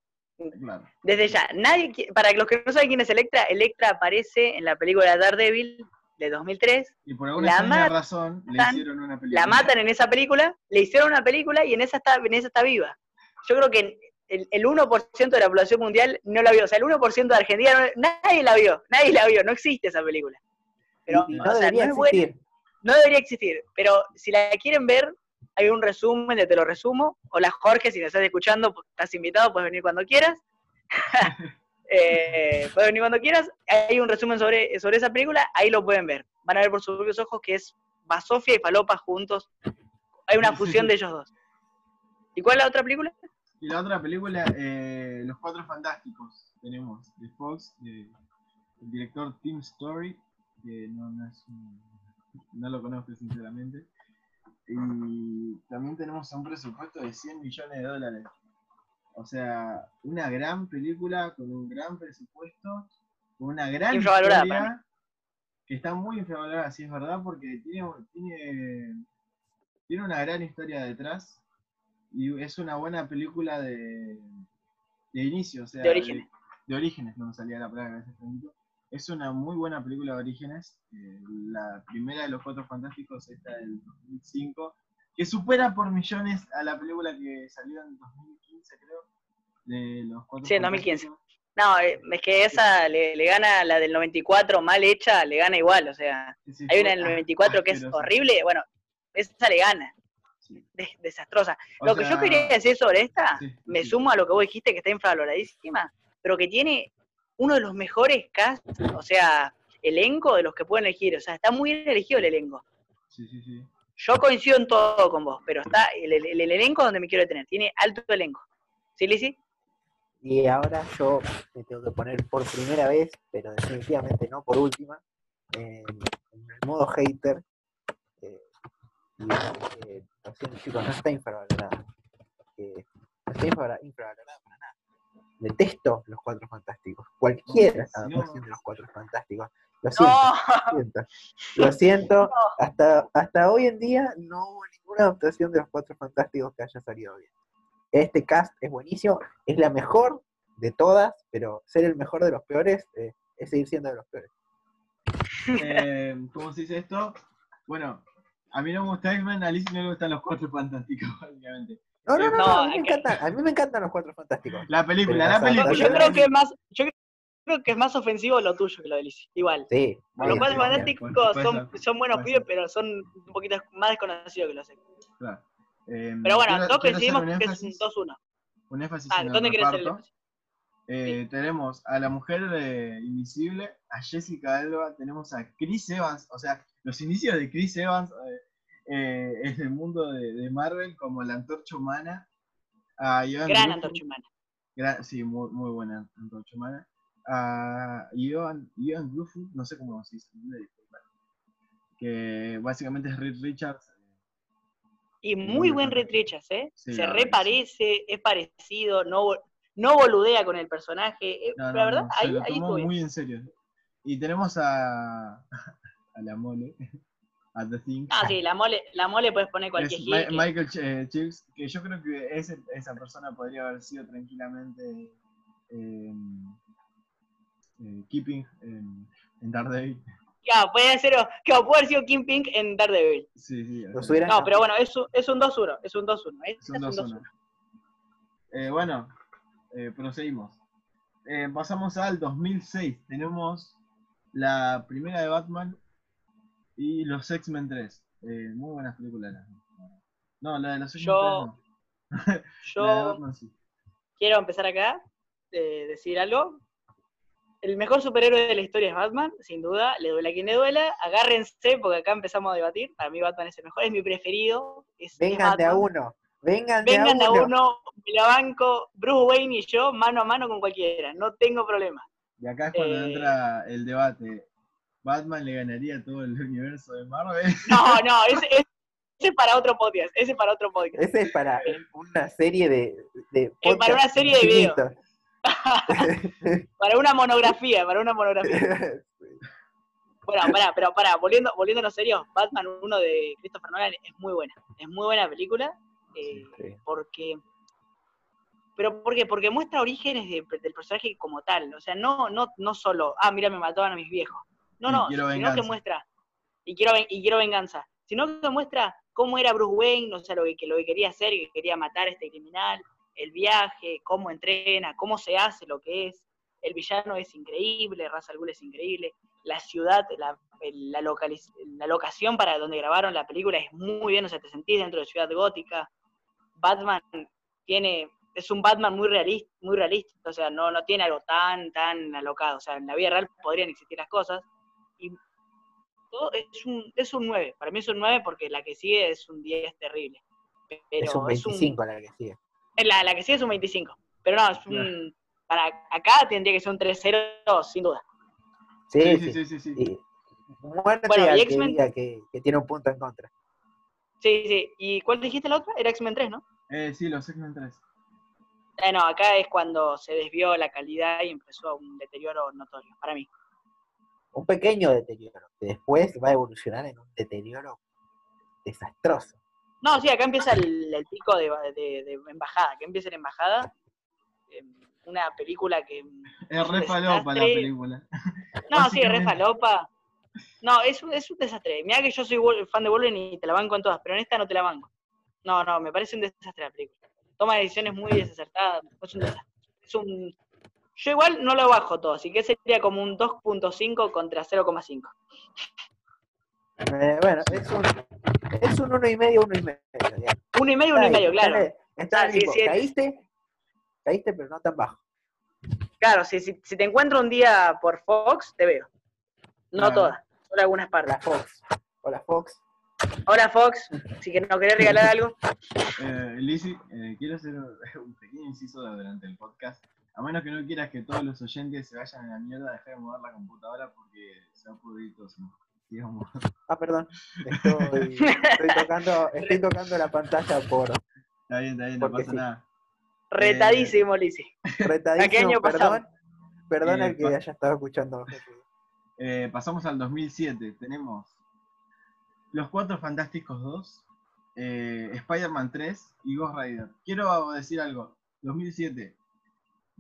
Claro. Desde ya, nadie, qui- para los que no saben quién es Electra, Electra aparece en la película Daredevil de 2003 Y por alguna La razón le hicieron una película. la matan en esa película, le hicieron una película y en esa está, en esa está viva. Yo creo que el, el 1% de la población mundial no la vio, o sea, el 1% de Argentina, no- nadie la vio, nadie la vio, no existe esa película. Pero, o no sea, debería no es buena, existir. no debería existir, pero si la quieren ver, hay un resumen de Te lo resumo. Hola Jorge, si nos estás escuchando, pues, estás invitado, puedes venir cuando quieras. *laughs* Eh, puedes venir cuando quieras. Hay un resumen sobre, sobre esa película, ahí lo pueden ver. Van a ver por sus propios ojos que es Basofia y Falopa juntos. Hay una fusión de ellos dos. ¿Y cuál es la otra película? Y la otra película, eh, Los Cuatro Fantásticos, tenemos de Fox, de- el director Tim Story, que no, no es un- no lo conozco sinceramente. Y también tenemos un presupuesto de 100 millones de dólares. O sea, una gran película con un gran presupuesto, con una gran historia, que está muy infravalorada, sí es verdad, porque tiene, tiene, tiene una gran historia detrás y es una buena película de, de inicio, o sea, De orígenes. De, de orígenes, no me salía la palabra gracias. Es una muy buena película de orígenes. eh, la primera de los Cuatro Fantásticos, esta del 2005, que supera por millones a la película que salió en 2015, creo. De los Cuatro Sí, en 2015. Fantásticos. No, eh, es que esa le, le gana la del 94 mal hecha, le gana igual. O sea, Sí, hay una del 94 que es horrible, bueno, esa le gana. Sí. des- desastrosa. O lo que yo quería decir sobre esta, sí, me sumo a lo que vos dijiste que está infravaloradísima, pero que tiene uno de los mejores cast, o sea, elenco de los que pueden elegir. O sea, está muy bien elegido el elenco. Sí, sí, sí. Yo coincido en todo con vos, pero está el, el- el elenco donde me quiero detener. Tiene alto elenco. ¿Sí, Lizzy? Y ahora yo me tengo que poner por primera vez, pero definitivamente no por última, en, en el modo hater. eh, y eh, lo siento, chicos, no está infravalorada. eh, no está infravalo- infravalorada. Detesto los cuatro fantásticos. Cualquier adaptación de los cuatro fantásticos. Lo siento, No, lo siento. Lo siento. *laughs* Hasta, hasta hoy en día no hubo ninguna adaptación de los cuatro fantásticos que haya salido bien. Este cast es buenísimo, es la mejor de todas, pero ser el mejor de los peores eh, es seguir siendo de los peores. Eh, ¿Cómo se dice esto? Bueno, a mí no me gusta X-Men, a no le gustan los cuatro fantásticos, *laughs* básicamente. No, no, no, a, mí me encantan, a mí me encantan los cuatro fantásticos. La película, la película. yo creo que es más, yo creo que es más ofensivo lo tuyo que lo de Lizzy. Igual. Sí, Bueno, Los sí, cuatro sí, fantásticos son, buenos pibes, pero son un poquito más desconocidos que los X. Claro. Eh, Pero bueno, todos quiero coincidimos que es un énfasis- 2-1. Un énfasis Ah, en el ¿dónde el reparto. Eh, tenemos a la mujer de Invisible, a Jessica Alba, tenemos a Chris Evans, o sea, los inicios de Chris Evans eh, eh, *laughs* en el mundo de, de Marvel, como la antorcha humana, a Ivan Gran antorcha humana. sí, muy, muy buena antorcha humana, a Ivan Gruffudd, no sé cómo se dice, que básicamente es Reed Richards, Y Muy muy buen. Reed Richards, ¿eh? Sí, Se reparece, es parecido, no, no boludea con el personaje. eh, No, la verdad, no, ahí, lo ahí tomó muy en serio. Y tenemos a, *laughs* a la mole, a The Thing. Ah, sí, la mole, la mole puedes poner cualquier Es hit Ma- que- Michael Ch- eh, Chips, que yo creo que ese- esa persona podría haber sido tranquilamente eh, eh, Keeping en, en Daredevil. Claro, puede ser, que puede haber sido King Pink en Daredevil. Sí, sí. hubiera- No, pero bueno, es un, es un 2-1, es un 2-1. Es, es un es un 2-1. 2-1. Eh, bueno, eh, proseguimos. Eh, pasamos al 2006. Tenemos la primera de Batman y los X-Men 3. Eh, muy buenas películas. No, la de los X-Men Yo- 3 no. *laughs* La de Yo Batman sí. quiero empezar acá, eh, decir algo. El mejor superhéroe de la historia es Batman, sin duda, le duela a quien le duela. Agárrense, porque acá empezamos a debatir. Para mí Batman es el mejor, es mi preferido. Es, es Vengan de a Batman. uno, vengan de Vengan de a a uno. uno, me la banco, Bruce Wayne y yo, mano a mano con cualquiera, no tengo problema. Y acá es cuando Eh, entra el debate. ¿Batman le ganaría a todo el *laughs* universo de Marvel? No, *laughs* no, ese, ese es para otro podcast, ese es para otro podcast. Ese es para una serie de, de Es para una serie de video. infinitos. *laughs* Para una monografía, para una monografía. Bueno, pará, pero pará, volviendo, volviéndonos serios, Batman 1 de Christopher Nolan es muy buena. Es muy buena película. eh, Sí. porque. ¿Pero por qué? Porque muestra orígenes de- del personaje como tal. O sea, no, no, no solo, ah, mira, me mataban a mis viejos. No, no, sino que muestra. Y quiero, y quiero venganza. Sino que muestra cómo era Bruce Wayne, o sea, lo que, lo que quería hacer, que quería matar a este criminal, el viaje, cómo entrena, cómo se hace lo que es. El villano es increíble, Ra's al Ghul es increíble. La ciudad, la, la, localiz- la locación para donde grabaron la película es muy bien, o sea, te sentís dentro de Ciudad Gótica. Batman tiene, es un Batman muy realista, muy realista, o sea, no, no tiene algo tan, tan alocado. O sea, en la vida real podrían existir las cosas. Y todo es un, es un 9. Para mí es un 9 porque la que sigue es un 10 terrible. Pero es un 25 la que sigue. la, la que sigue es un 25. Pero no, es un. Para acá tendría que ser un 3-0, sin duda. Sí, Sí, sí. sí, sí, sí. Muerte Bueno, y que X-Men- que, que tiene un punto en contra. Sí, sí. ¿Y cuál dijiste la otra? Era X-Men 3, ¿no? Eh, sí, los X-Men 3. Eh, no, acá es cuando se desvió la calidad y empezó un deterioro notorio, para mí. Un pequeño deterioro, que después va a evolucionar en un deterioro desastroso. No, sí, acá empieza el, el pico de, de- de embajada, que empieza en embajada. eh, Una película que. Es re falopa la película. No, sí, re Básicamente. falopa. No, es un, es un desastre. Mira que yo soy fan de Wolverine y te la banco en todas, pero en esta no te la banco. No, no, me parece un desastre la película. Toma decisiones muy desacertadas. Es un desastre. Es un... Yo igual no lo bajo todo, así que sería como un 2.5 contra 0,5. Eh, bueno, es un, Es un uno y medio, uno y medio. digamos. Uno y medio, uno y Está ahí, medio, claro. está Ah, sí, sí. Caíste, caíste, pero no tan bajo. Claro, si, si, si te encuentro un día por Fox, te veo. No Claro. todas, solo algunas partes. Hola Fox. Hola Fox. Hola Fox, si que no querés regalar *laughs* algo. Eh, Lizzy, eh, quiero hacer un pequeño inciso durante el podcast. A menos que no quieras que todos los oyentes se vayan a la mierda, deja de mover la computadora porque se va a pudrir todo. ¿no? Digamos. Ah, perdón. Estoy, estoy tocando, estoy tocando la pantalla por Está bien, está bien, no pasa sí. nada. Retadísimo, Lizzy. retadísimo. año? Perdón, perdón Eh, al que haya estado escuchando. Eh, pasamos al 2007. Tenemos Los Cuatro Fantásticos 2, eh, Spider-Man 3 y Ghost Rider. Quiero decir algo. 2007.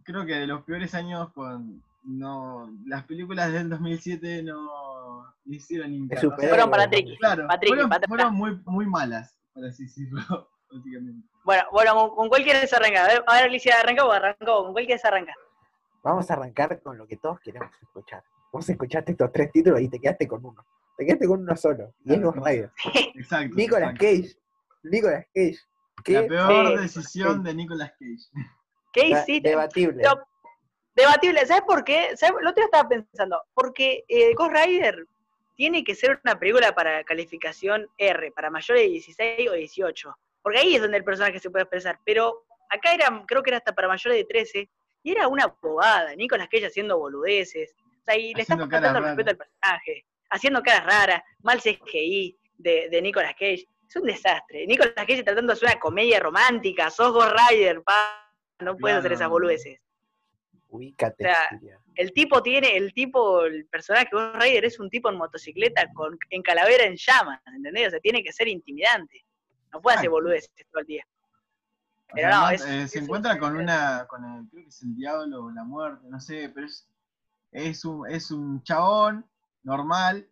Creo que de los peores años con... No, las películas del 2007 no hicieron ni Es caso. O sea, superhéroe. Fueron para Tricky. Claro, Patrick, fueron, Patrick. fueron muy, muy malas, por así decirlo, *laughs* básicamente. Bueno, bueno, ¿con, con cuál quieres arrancar? A ver, a ver, Alicia, ¿arranca o arrancó? ¿Con cuál quieres arrancar? Vamos a arrancar con lo que todos queremos escuchar. Vos escuchaste estos tres títulos y te quedaste con uno. Te quedaste con uno solo. Y es Ghost Rider. *laughs* Exacto. Nicolas exacto. Cage. Nicolas Cage. ¿Qué La peor Sí. decisión de Nicolas Cage. ¿Qué hiciste? Debatible. Debatible, ¿sabes por qué? ¿Sabes? Lo otro estaba pensando, porque eh, Ghost Rider tiene que ser una película para calificación R, para mayores de 16 o 18, porque ahí es donde el personaje se puede expresar, pero acá era, creo que era hasta para mayores de 13, y era una bobada, Nicolas Cage haciendo boludeces, o sea, y le está Haciendo caras faltando respeto al personaje, haciendo caras raras, mal CGI de, de Nicolas Cage, es un desastre. Nicolas Cage tratando de hacer una comedia romántica, sos Ghost Rider, pa, no puedes hacer esas boludeces. Ubícate. O sea, Julián. El tipo tiene, el tipo, el personaje Ghost Rider es un tipo en motocicleta con, en calavera en llamas, ¿entendés? O sea, tiene que ser intimidante. No puede hacer boludeces todo el día. Pero no, es- eh, es se un- encuentra con una, con el, creo que es el diablo o la muerte, no sé, pero es, es un, es un chabón normal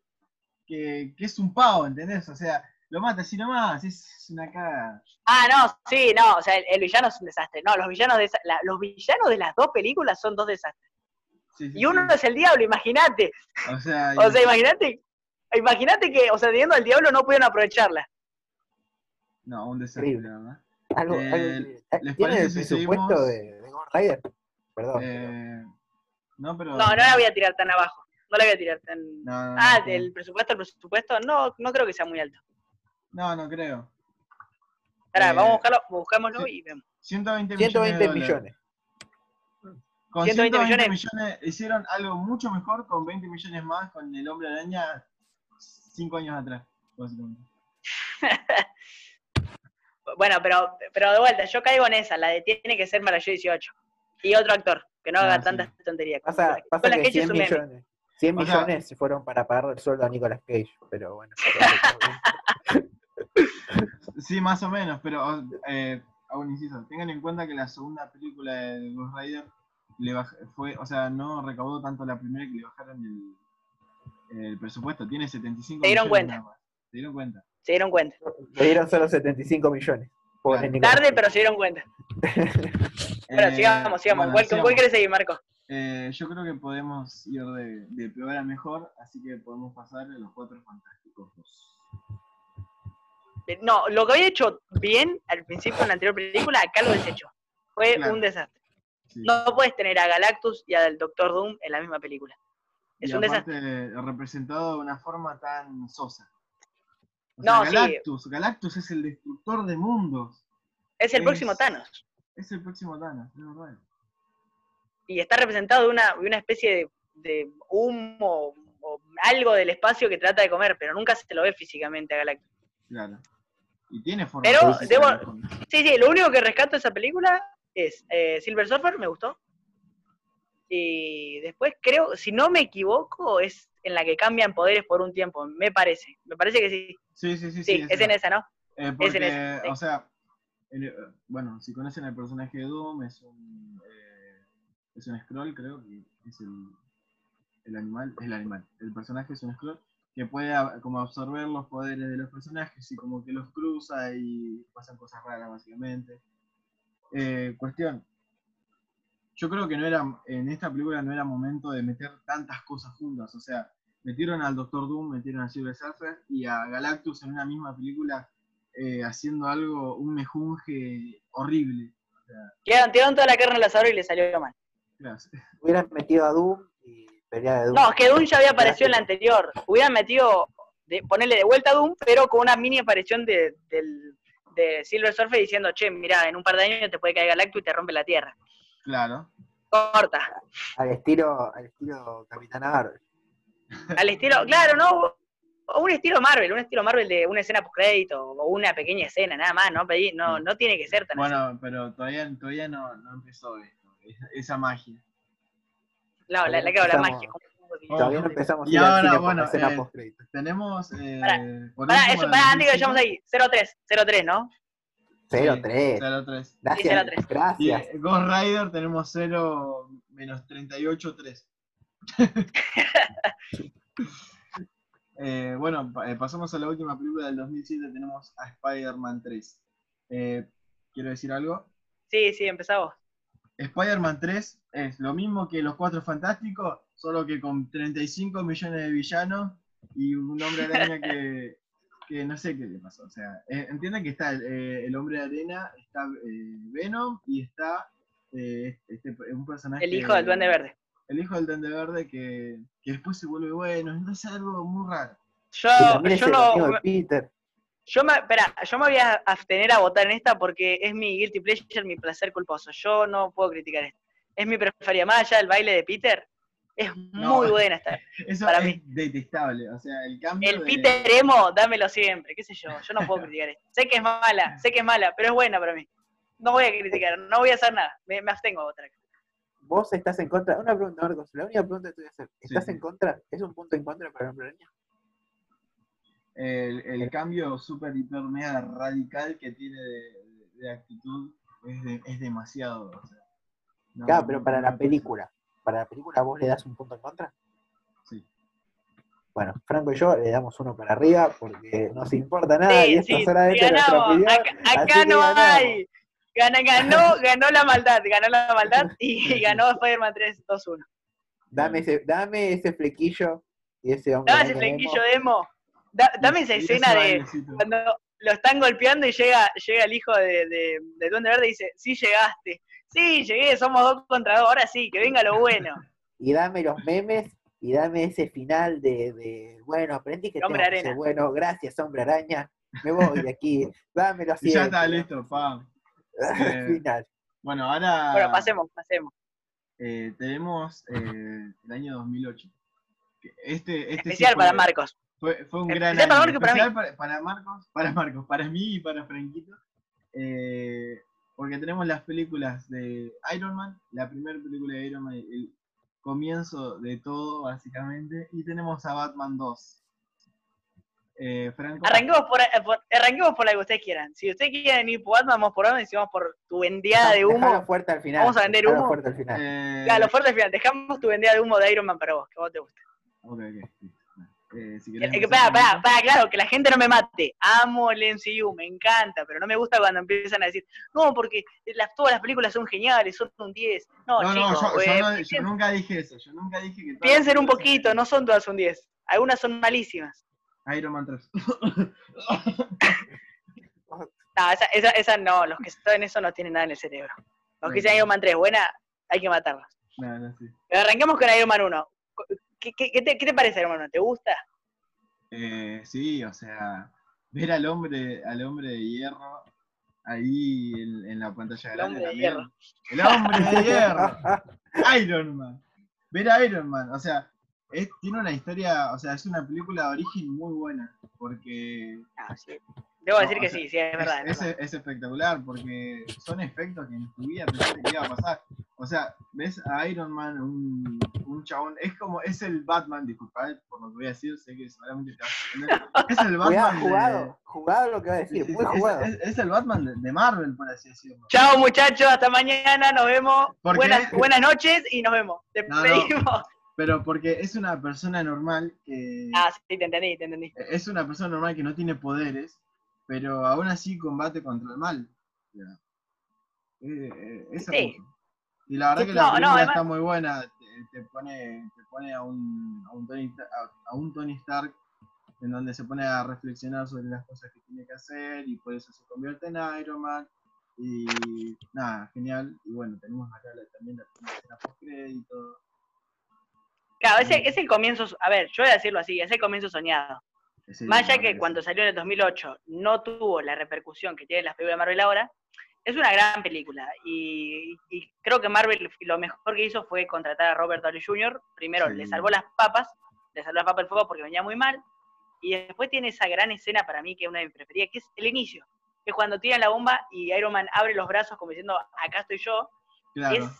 que, que es un pavo, ¿entendés? O sea, lo mata así nomás, es una caga. Ah, no, sí, no, o sea, el, el villano es un desastre. No, los villanos de esa- la- los villanos de las dos películas son dos desastres. Sí, sí, Y uno sí. es el diablo, imagínate. O sea, *laughs* O sea, imagínate, imagínate que, o sea, teniendo al diablo no pudieron aprovecharla. no, un desastre, verdad. Algo, eh, algo- ¿les ¿Tiene parece el si presupuesto seguimos? de, de Ghost Rider? Perdón. pero- Eh, no, pero... No, no la voy a tirar tan abajo. No la voy a tirar tan. No, no, no, ah, no. del presupuesto al presupuesto, no, no creo que sea muy alto. No, no creo. Pará, Eh, vamos a buscarlo, buscámoslo y vemos. 120, 120 millones. de millones. dólares. Con 120 120 millones. millones. hicieron algo mucho mejor con 20 millones más con el hombre araña 5 años atrás, básicamente. *laughs* Bueno, pero, pero de vuelta, yo caigo en esa, la de tiene que ser mayor 18. Y otro actor, que no Ah, haga sí. tantas tonterías. Pasa, pasa Nicolas que Cage 100 es un meme. millones. 100 O sea- millones se fueron para pagar el sueldo a Nicolas Cage, pero bueno. *laughs* Sí, más o menos, pero eh, hago un inciso. Tengan en cuenta que la segunda película de Ghost Rider le baj- fue, o sea, no recaudó tanto la primera que le bajaron el, el presupuesto. Tiene 75 Se dieron millones cuenta. Se dieron cuenta. Se dieron cuenta. Le dieron solo 75 millones. Claro. Tarde, pero se dieron cuenta. *laughs* Bueno, Eh, sigamos, sigamos. bueno, ¿Cuál, ¿Con sigamos. cuál quieres seguir, Marco? Eh, yo creo que podemos ir de, de peor a mejor, así que podemos pasar a los cuatro fantásticos. Eh, No, lo que había hecho bien al principio en la anterior película, acá lo deshecho. Fue Claro. un desastre. Sí. No puedes tener a Galactus y al Doctor Doom en la misma película. Es y un aparte, desastre. representado de una forma tan sosa. O No, sea, sí. Galactus, Galactus es el destructor de mundos. Es el es- próximo Thanos. Es el próximo Thanos, es verdad. Y está representado de una, de una especie de, de humo o algo del espacio que trata de comer, pero nunca se lo ve físicamente a Galactus. Claro. Y tiene forma Pero debo-. Sí, sí, lo único que rescato de esa película es eh, Silver Surfer, me gustó. Y después creo, si no me equivoco, es en la que cambian poderes por un tiempo, me parece. Me parece que sí. Sí, sí, sí. Sí, sí, es en esa, ¿no? Eh, es en esa, sí. o sea, el- eh, bueno, si conocen el personaje de Doom, es un, eh, es un scroll, creo que es el, el animal, es el animal. El personaje es un scroll que puede como absorber los poderes de los personajes y como que los cruza y pasan cosas raras, básicamente. Eh, cuestión. Yo creo que no era, en esta película no era momento de meter tantas cosas juntas, o sea, metieron al Doctor Doom, metieron a Silver Surfer y a Galactus en una misma película eh, haciendo algo, un mejunje horrible. O sea, Tiraron, tiraron toda la carne al asador y le salió mal. Hubieran metido a Doom pelea de Doom. No, es que Doom ya había aparecido en la anterior. Hubieran metido, de, ponerle de vuelta a Doom, pero con una mini aparición de, del, de Silver Surfer diciendo, che, mira, en un par de años te puede caer Galactus y te rompe la Tierra. claro. Corta. Al estilo, al estilo Capitana Marvel. Al estilo, claro, ¿no? O un estilo Marvel, un estilo Marvel de una escena post crédito o una pequeña escena, nada más, no pedí, no, no tiene que ser tan así. Bueno, pero todavía, todavía no, no empezó esto, esa, esa magia. No, la, la, claro, la Empezamos. magia. Oh, Todavía no empezamos y ahora, bueno, eh, post-crédito. Tenemos. Eh, último, eso, la pará, antes que 2007. vayamos ahí, 03, 03, ¿no? 0-3. 0-3. Gracias, 0-3. Y gracias. eh, Ghost Rider tenemos 0 menos 38-3. *laughs* Eh, bueno, eh, pasamos a la última película del 2007. Tenemos a Spider-Man 3. Eh, ¿Quiero decir algo? Sí, sí, empezamos. Spider-Man 3 es lo mismo que Los Cuatro Fantásticos, solo que con 35 millones de villanos y un hombre araña que, *laughs* que no sé qué le pasó. O sea, eh, entienden que está el, eh, el hombre de arena, está eh, Venom y está eh, este, un personaje. El hijo del Duende Verde. El hijo del Duende Verde que, que después se vuelve bueno. Entonces es algo muy raro. Yo, yo de Peter. Yo me, espera, yo me voy a abstener a votar en esta porque es mi guilty pleasure, mi placer culposo. Yo no puedo criticar esto. Es mi preferida. Más allá del baile de Peter, es No. muy buena esta. *laughs* Eso Para es mí. detestable. O sea, el cambio. El de- Peter emo, dámelo siempre, qué sé yo. Yo no puedo criticar esto. Sé que es mala, *laughs* sé que es mala, pero es buena para mí. No voy a criticar, no voy a hacer nada. Me, me abstengo a votar. Vos estás en contra. Una pregunta, Marcos. La única pregunta que te voy a hacer. ¿Estás Sí. en contra? ¿Es un punto en contra para araña? El, el cambio súper, hiper, mega radical que tiene de, de actitud es, de- es demasiado. o sea, no- Claro, pero para la película. ¿Para la película vos le das un punto en contra? Sí. Bueno, Franco y yo le damos uno para arriba porque no se importa nada y Sí, esto sí, solamente es nuestra ganamos. opinión. Acá, no ganamos. hay. Gana, ganó, ganó la maldad, ganó la maldad y *laughs* ganó Spider-Man 3 2-1. Dame ese, dame ese flequillo y ese hombre. Dame ese flequillo emo. demo. Da- dame esa ese escena de bailecito. cuando lo están golpeando y llega, llega el hijo de, de, de Duende Verde y dice, sí llegaste. Sí, llegué, somos dos contra dos, ahora sí, que venga lo bueno. *laughs* Y dame los memes y dame ese final de, de bueno, aprendí que Hombre tengo que ser arena. bueno, gracias, hombre araña. Me voy de aquí, *laughs* dámelo así. Y ya está listo, pa. *laughs* Eh, final. Bueno, ahora Bueno, pasemos, pasemos. eh, tenemos eh, el año 2008. que Este, este sí Especial fue- para Marcos. Fue, fue un Especial gran para año. Para mí. Especial para, para Marcos, para Marcos, para mí y para Franquito. Eh, porque tenemos las películas de Iron Man, la primera película de Iron Man, el comienzo de todo, básicamente. Y tenemos a Batman 2. Eh, Franco. Arranquemos por, eh, por- arranquemos por la que ustedes quieran. Si ustedes quieren ir por Batman, vamos por Batman y si vamos por tu vendeada de humo. fuerte al final. Vamos a vender humo. fuerte al final. Eh, Claro, lo fuerte al final. Dejamos tu vendeada de humo de Iron Man para vos, que a vos te gusta. ok, ok, listo. Eh, si querés empezar, para, para, claro, que la gente no me mate. Amo el MCU, me encanta, pero no me gusta cuando empiezan a decir, no, porque las, todas las películas son geniales, son un 10. No, No, chicos, yo, yo eh, no- yo piensen, nunca dije eso. Yo nunca dije que. piensen un poquito, no son todas un 10. Algunas son malísimas. Iron Man 3. *laughs* No, esa, esa, esa no, los que están en eso no tienen nada en el cerebro. Los que dicen. Iron Man 3, buena, hay que matarlos. no, no, sí. Pero arranquemos con Iron Man 1. ¿Qué, qué, qué te, qué te parece 1? ¿Te gusta? Eh, sí, o sea, ver al hombre, al hombre de hierro ahí en, en la pantalla El grande hombre de también. hierro. El hombre de *laughs* hierro. Iron Man. Ver a Iron Man, o sea, es- tiene una historia, o sea, es una película de origen muy buena, porque Ah, sí. Debo No, decir que sea, sí, sí, es verdad. es es, verdad. es- es espectacular, porque son efectos que en tu vida pensaste que iba a pasar. O sea, ves a Iron Man, un, un chabón, es como, es el Batman, disculpa eh, por lo que voy a decir, sé que seguramente te vas a entender. *laughs* Es el Cuidado, Batman de- jugado, jugado lo que va a decir, muy jugado. Es, es el Batman de, de Marvel, por así decirlo. Chao muchachos, hasta mañana, nos vemos. Buenas, buenas noches y nos vemos. No, no. Despedimos. Pero porque es una persona normal que. Ah, sí, te entendí, te entendí. Es una persona normal que no tiene poderes, pero aún así combate contra el mal. Eh, eh, Sí. Y la verdad Sí, que la no, no, película además- está muy buena. te pone, te pone a, un, a, un Tony, a, a un Tony Stark en donde se pone a reflexionar sobre las cosas que tiene que hacer y por eso se convierte en Iron Man. Y nada, genial. Y bueno, tenemos acá la- también la primera escena post crédito. Claro, ese es el comienzo, a ver, yo voy a decirlo así, es el comienzo soñado. Más allá que cuando salió en el 2008 no tuvo la repercusión que tienen las películas de Marvel ahora, es una gran película. Y, y creo que Marvel lo mejor que hizo fue contratar a Robert Downey Jr. Primero, Sí. le salvó las papas, le salvó las papas del fuego porque venía muy mal. Y después tiene esa gran escena para mí, que es una de mis preferidas, que es el inicio. Que es cuando tiran la bomba y Iron Man abre los brazos como diciendo, acá estoy yo. Claro. Es,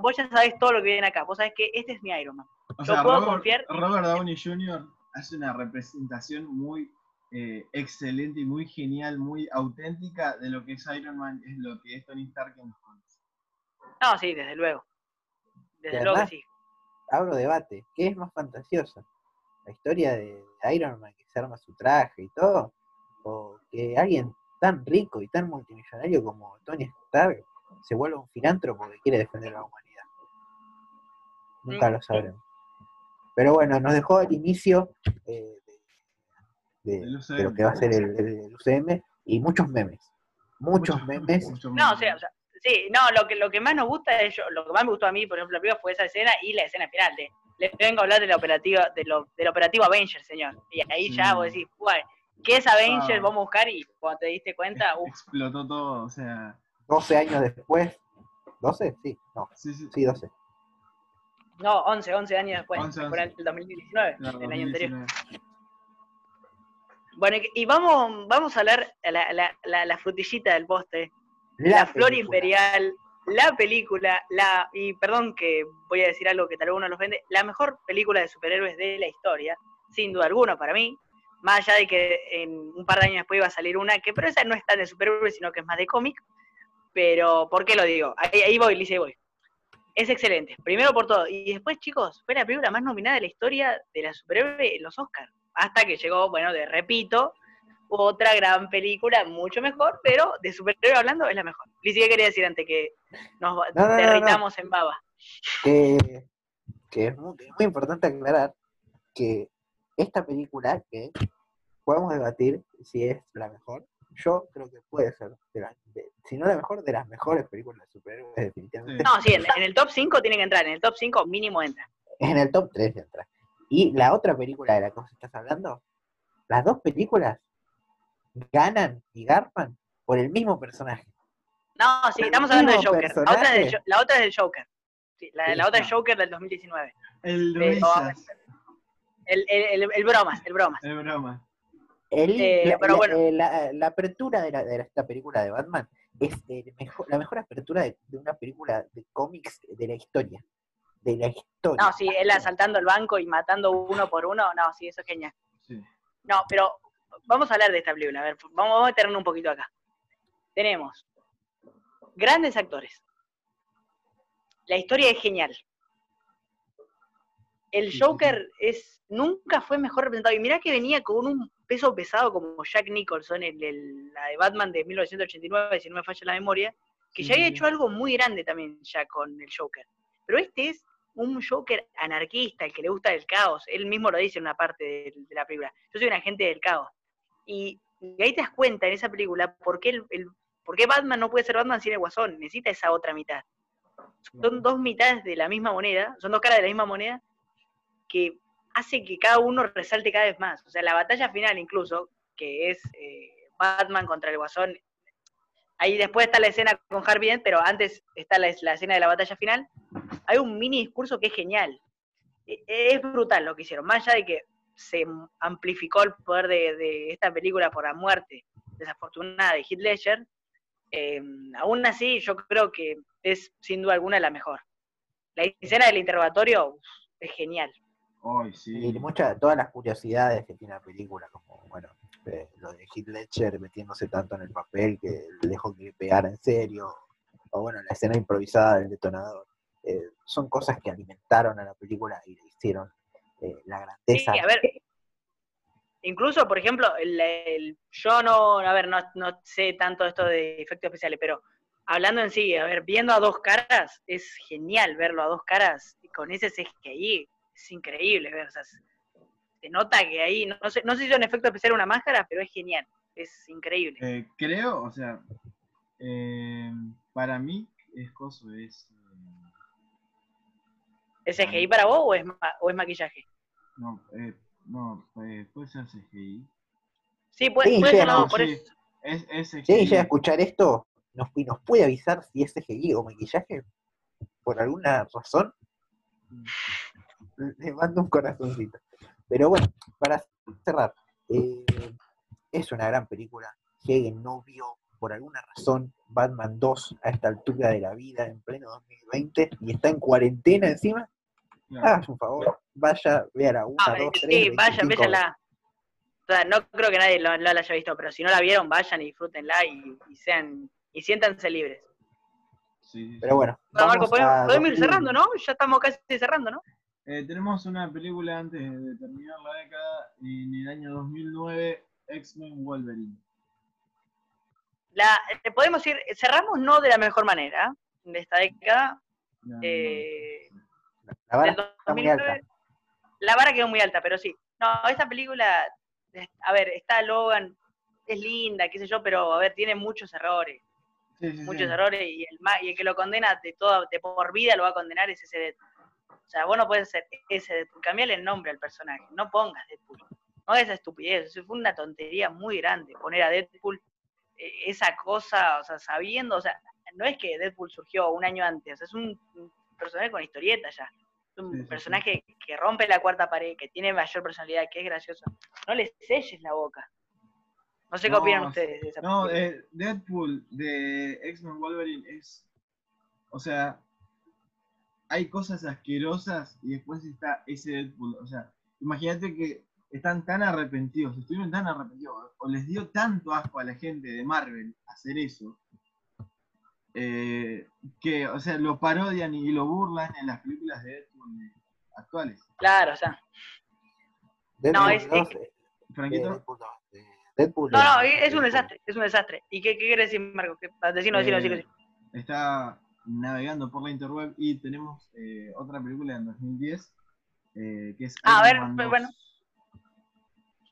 vos ya sabés todo lo que viene acá. Vos sabés que este es mi Iron Man. O yo sea, puedo Robert, confiar- Robert Downey Jr. hace una representación muy eh, excelente y muy genial, muy auténtica de lo que es Iron Man, es lo que es Tony Stark en los cómics. No, sí, desde luego. Desde luego sí. Abro debate. ¿Qué es más fantasioso? ¿La historia de Iron Man que se arma su traje y todo? ¿O que alguien tan rico y tan multimillonario como Tony Stark se vuelva un filántropo que quiere defender a la humanidad? Nunca Mm. lo sabremos. Pero bueno, nos dejó el inicio eh, de, de- El de lo que va a ser el, el UCM y muchos memes. Muchos memes. muchos No, o memes. sea, o sea, sí, no, lo que, lo que más nos gusta es, yo- lo que más me gustó a mí, por ejemplo, primero fue esa escena y la escena final de, le vengo a hablar de la operativa, de lo, del operativo Avengers, señor. Y ahí ya vos decís, guay, ¿qué es Avengers? Ah. Vamos a buscar y cuando te diste cuenta, uff, Explotó todo, o sea, 12 años después. ¿12? Sí, no, sí, sí. sí, 12. No, 11, 11 años después, 11, fue en el 2019, claro, el año anterior. 2019. Bueno, y- vamos, vamos a hablar la, la, la, la frutillita del postre, la, flor película. imperial, la película, la, y perdón que voy a decir algo que tal vez uno los vende, la mejor película de superhéroes de la historia, sin duda alguna para mí, más allá de que en un par de años después iba a salir una, que pero esa no es tan de superhéroes, sino que es más de cómic, pero ¿por qué lo digo? Ahí, ahí voy, Lice, ahí voy. Es excelente, primero por todo, y después, chicos, fue la película más nominada de la historia de la superhéroe en los Oscars, hasta que llegó, bueno, de repito, otra gran película, mucho mejor, pero de superhéroe hablando es la mejor. Lizy, ¿qué quería decir antes que nos No, no, no, derritamos en baba? que, que es muy, es muy importante aclarar que esta película, que podemos debatir si es la mejor, yo creo que puede ser, de la- de- si no la mejor, de las mejores películas de superhéroes, definitivamente. No, sí, en, en el top 5 tiene que entrar, en el top 5 mínimo entra. En el top 3 de atrás. Y la otra película de la que vos estás hablando, las dos películas ganan y garpan por el mismo personaje. No, sí, estamos hablando del mismo Joker. La otra, es del, personaje. Jo- la otra es del Joker. Sí, la, Sí, la otra es. Joker del 2019. El risas, El, el, el, el bromas, el bromas. es broma. El- Eh, la, pero bueno. eh, la- la apertura de, la- de esta película de Batman es mejor, la mejor apertura de, de una película de cómics de la historia. De la historia. No, sí, él asaltando el banco y matando uno por uno, no, sí, eso es genial. Sí. No, pero vamos a hablar de esta película. A ver, vamos, vamos a meternos un poquito acá. Tenemos grandes actores. La historia es genial. El Joker es nunca fue mejor representado. Y mirá que venía con un peso pesado como Jack Nicholson en el- la de Batman de 1989, si no me falla la memoria, que ya había hecho algo muy grande también ya con el Joker. Pero este es un Joker anarquista, el que le gusta el caos. Él mismo lo dice en una parte de, de la película. Yo soy un agente del caos. Y, y ahí te das cuenta en esa película por qué, el, el- por qué Batman no puede ser Batman sin el Guasón. Necesita esa otra mitad. Son dos mitades de la misma moneda, son dos caras de la misma moneda, que hace que cada uno resalte cada vez más. O sea, la batalla final incluso, que es eh, Batman contra el Guasón, ahí después está la escena con Harvey Dent, pero antes está la, escena de la batalla final, hay un mini discurso que es genial. E- Es brutal lo que hicieron, más allá de que se amplificó el poder de, esta película por la muerte desafortunada de Heath Ledger, eh, aún así yo creo que es sin duda alguna la mejor. La escena del interrogatorio es genial. Ay, sí. Y muchas, todas las curiosidades que tiene la película, como bueno, eh, lo de Heath Ledger metiéndose tanto en el papel que le dejó que pegara en serio, o bueno, la escena improvisada del detonador. Eh, son cosas que alimentaron a la película y le hicieron eh, la Sí, grandeza. a ver, incluso, por ejemplo, el, el- yo no, a ver, no, no sé tanto esto de efectos especiales, pero hablando en sí, a ver, viendo a dos caras, es genial verlo a dos caras y con ese CGI, es increíble ver, o sea, se nota que ahí, no, sé, no sé si es un efecto especial una máscara, pero es genial, es increíble. Eh, creo, o sea, eh, para mí es coso, es... eh, ¿Es CGI para vos o es, ma- o es maquillaje? no, eh, no, eh, puede ser CGI. Sí, puede, Sí, puede sí, ser no, por sí. eso. Es, es CGI. Si alguien llega a escuchar esto nos, y nos puede avisar si es CGI o maquillaje, por alguna razón, *laughs* le mando un corazoncito. Pero bueno, para cerrar, eh, es una gran película. Alguien no vio por alguna razón Batman 2 a esta altura de la vida, en pleno 2020, y está en cuarentena encima, Claro. hágase un favor, vaya, vea la 1, Ah, 2, 3. sí. O sea, no creo que nadie lo, no la haya visto, pero si no la vieron, vayan y disfrútenla y, y sean y siéntanse libres. Sí, sí, Pero bueno, Marco, podemos, a podemos ir 2000. cerrando, ¿no? Ya estamos casi cerrando, ¿no? Eh, tenemos una película antes de terminar la década, en el año 2009, X-Men Wolverine. La, eh, podemos ir, cerramos no de la mejor manera de esta década. No, no, eh, La vara del está muy 2009, alta. La vara quedó muy alta, pero sí. No, esta película, a ver, está Logan, es linda, qué sé yo, pero a ver, tiene muchos errores. sí, sí, muchos sí. errores y el, y el que lo condena de toda, de por vida lo va a condenar es ese Deadpool. O sea, vos no puedes ser ese Deadpool, cambiarle el nombre al personaje, no pongas Deadpool. No es estupidez, eso fue una tontería muy grande poner a Deadpool eh, esa cosa, o sea, sabiendo, o sea, no es que Deadpool surgió un año antes, o sea, es un, personaje con historieta ya. Es un Sí, sí, sí. personaje que rompe la cuarta pared, que tiene mayor personalidad, que es gracioso. No le selles la boca. No sé qué No, opinan ustedes de esa No, eh, Deadpool de X-Men Wolverine es. O sea, hay cosas asquerosas y después está ese Deadpool. O sea, imagínate que están tan arrepentidos, estuvieron tan arrepentidos, o les dio tanto asco a la gente de Marvel hacer eso, eh, que, o sea, lo parodian y lo burlan en las películas de Deadpool eh, actuales. Claro, o sea. Deadpool No, es- 2, es- eh, Franquito, Deadpool 2, eh, Deadpool No, no, es un Deadpool. desastre, es un desastre. ¿Y qué, qué quiere decir, Marco? ¿Qué- Decino, decino, Eh, decino, decino. está navegando por la interweb y tenemos eh, otra película en 2010 eh, que es a Iron ver, Man pues, 2. bueno.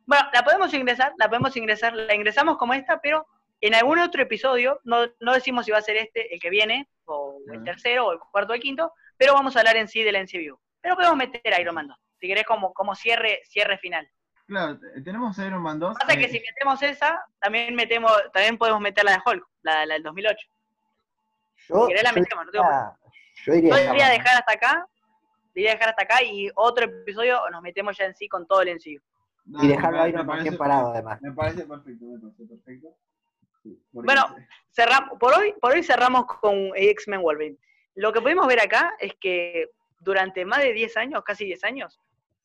Bueno, la podemos ingresar, la podemos ingresar, la ingresamos como esta, pero en algún otro episodio, no, no decimos si va a ser este, el que viene, o el tercero, o el cuarto o el quinto, pero vamos a hablar en sí del NCView. Pero podemos meter a Iron Man 2, si querés como, como cierre, cierre final. Claro, te- tenemos Iron Man 2. Pasa eh, que si metemos esa, también metemos, también podemos meter la de Hulk, la, la del 2008. Yo, Si querés la yo metemos, no tengo diría- yo diría Yo esa diría banda. dejar hasta acá, diría dejar hasta acá y otro episodio nos metemos ya en sí con todo el NCU. dale, Y dejarlo ahí no parece parado, además. Me parece perfecto, me parece perfecto. Sí, Bueno, cerramos, por hoy, por hoy cerramos con X-Men Wolverine. Lo que pudimos ver acá es que durante más de 10 años, casi 10 años,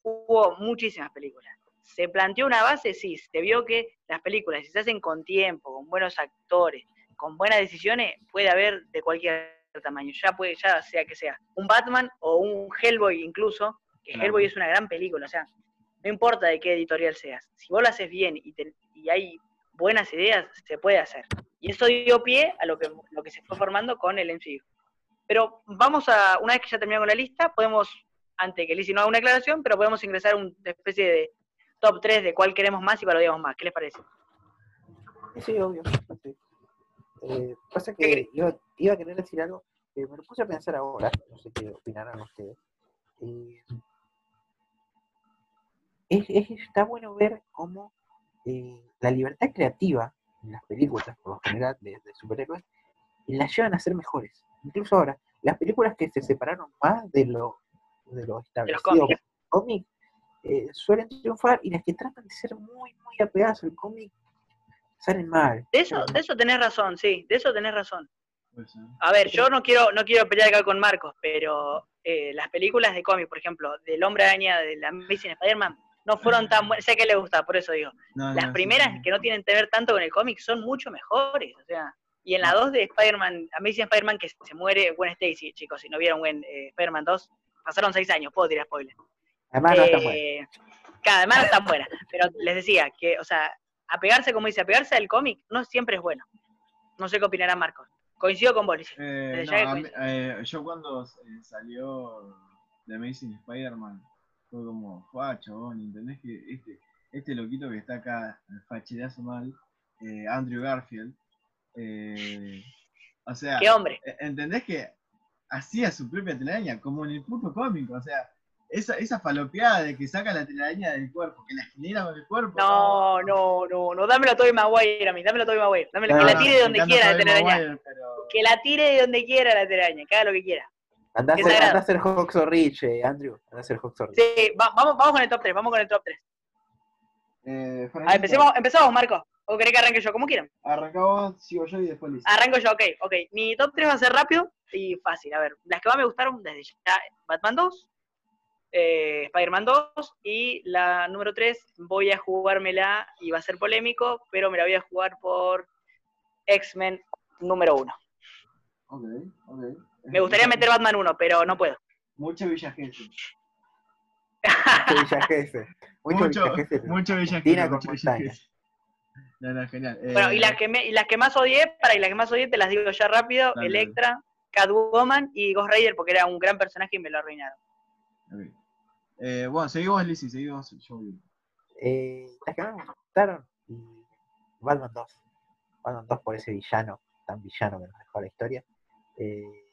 hubo muchísimas películas. Se planteó una base, sí, se vio que las películas, si se hacen con tiempo, con buenos actores, con buenas decisiones, puede haber de cualquier tamaño, ya puede, ya sea que sea un Batman o un Hellboy incluso, que Claro. Hellboy es una gran película, o sea, no importa de qué editorial seas, si vos lo haces bien y, te- y hay buenas ideas, se puede hacer. Y eso dio pie a lo que, lo que se fue formando con el MCU. Pero vamos a, una vez que ya terminamos la lista, podemos, antes que Lizzie no haga una aclaración, pero podemos ingresar a una especie de top 3 de cuál queremos más y cuál odiamos más. ¿Qué les parece? Sí, sí, obvio. sí. Eh, pasa ¿Qué que querés? iba, a querer decir algo que me lo puse a pensar ahora, no sé qué opinarán ustedes. Eh, es, es- está bueno ver cómo eh, la libertad creativa en las películas, por lo general, de, de superhéroes, las llevan a ser mejores. Incluso ahora, las películas que se separaron más de lo, de lo establecido cómics. cómic eh, suelen triunfar y las que tratan de ser muy, muy apegadas al cómic salen mal. De eso, de eso tenés razón, sí, de eso tenés razón. A ver, yo no quiero, no quiero pelear acá con Marcos, pero eh, las películas de cómic, por ejemplo, del Hombre Araña, de la Amazing Spider-Man, no fueron tan buenas. Sé que le gusta, por eso digo. No, Las no, primeras sí. que no tienen que ver tanto con el cómic son mucho mejores, o sea. Y en la 2 de Spider-Man, Amazing Spider-Man, que se muere Gwen Stacy, chicos, si no vieron Gwen eh, Spider-Man 2, pasaron 6 años, puedo tirar spoiler. Además, no buenas. Eh, Cada además no están buenas, pero les decía que, o sea, apegarse, como dice, apegarse al cómic no siempre es bueno. No sé qué opinará Marcos. Coincido con Lizzy. Eh, no, mí- eh, yo cuando eh, salió The Amazing Spider-Man, fue como, ¡guau, chabón! ¿Entendés que este, este loquito que está acá, el fachidazo mal, eh, Andrew Garfield, eh, o sea, Qué hombre. ¿entendés que hacía su propia telaraña, como en el puto cómic? O sea, esa, esa falopeada de que saca la telaraña del cuerpo, que la genera con el cuerpo. No, no, no, no, dámelo a Tobey Maguire a mí, dámelo a Tobey Maguire. Dámelo, que No, la tire de donde quiera la telaraña. Maguire, pero- Que la tire de donde quiera la telaraña, que haga lo que quiera. Anda a hacer Hawks or Rich, eh, Andrew. Anda a hacer Hawks or Rich. Sí, va- vamos, vamos con el top 3, vamos con el top 3. Eh, A Franquito, ver, empecemos, empezamos, Marco. ¿O querés que arranque yo? Como quieran. Arranca vos, sigo yo y después Liz. Arranco yo, ok, ok. Mi top 3 va a ser rápido y fácil. A ver, las que más me gustaron desde ya, Batman 2, eh, Spider-Man 2 y la número 3 voy a jugármela y va a ser polémico, pero me la voy a jugar por X-Men número 1. Ok, ok. Me gustaría meter Batman 1, pero no puedo. Mucho Villa Gesell. Mucho Villa. Mucho, Mucho, Villa mucho Villa mucho. No, no, genial. Bueno, y Eh, las que, me, y las que más odié, para y las que más odié te las digo ya rápido, Dale. Electra, Catwoman y Ghost Rider porque era un gran personaje y me lo arruinaron. Eh, bueno, seguimos Lizzy, seguimos yo. Eh, las que me gustaron, y Batman 2. Batman 2 por ese villano, tan villano que nos dejó la historia. Eh,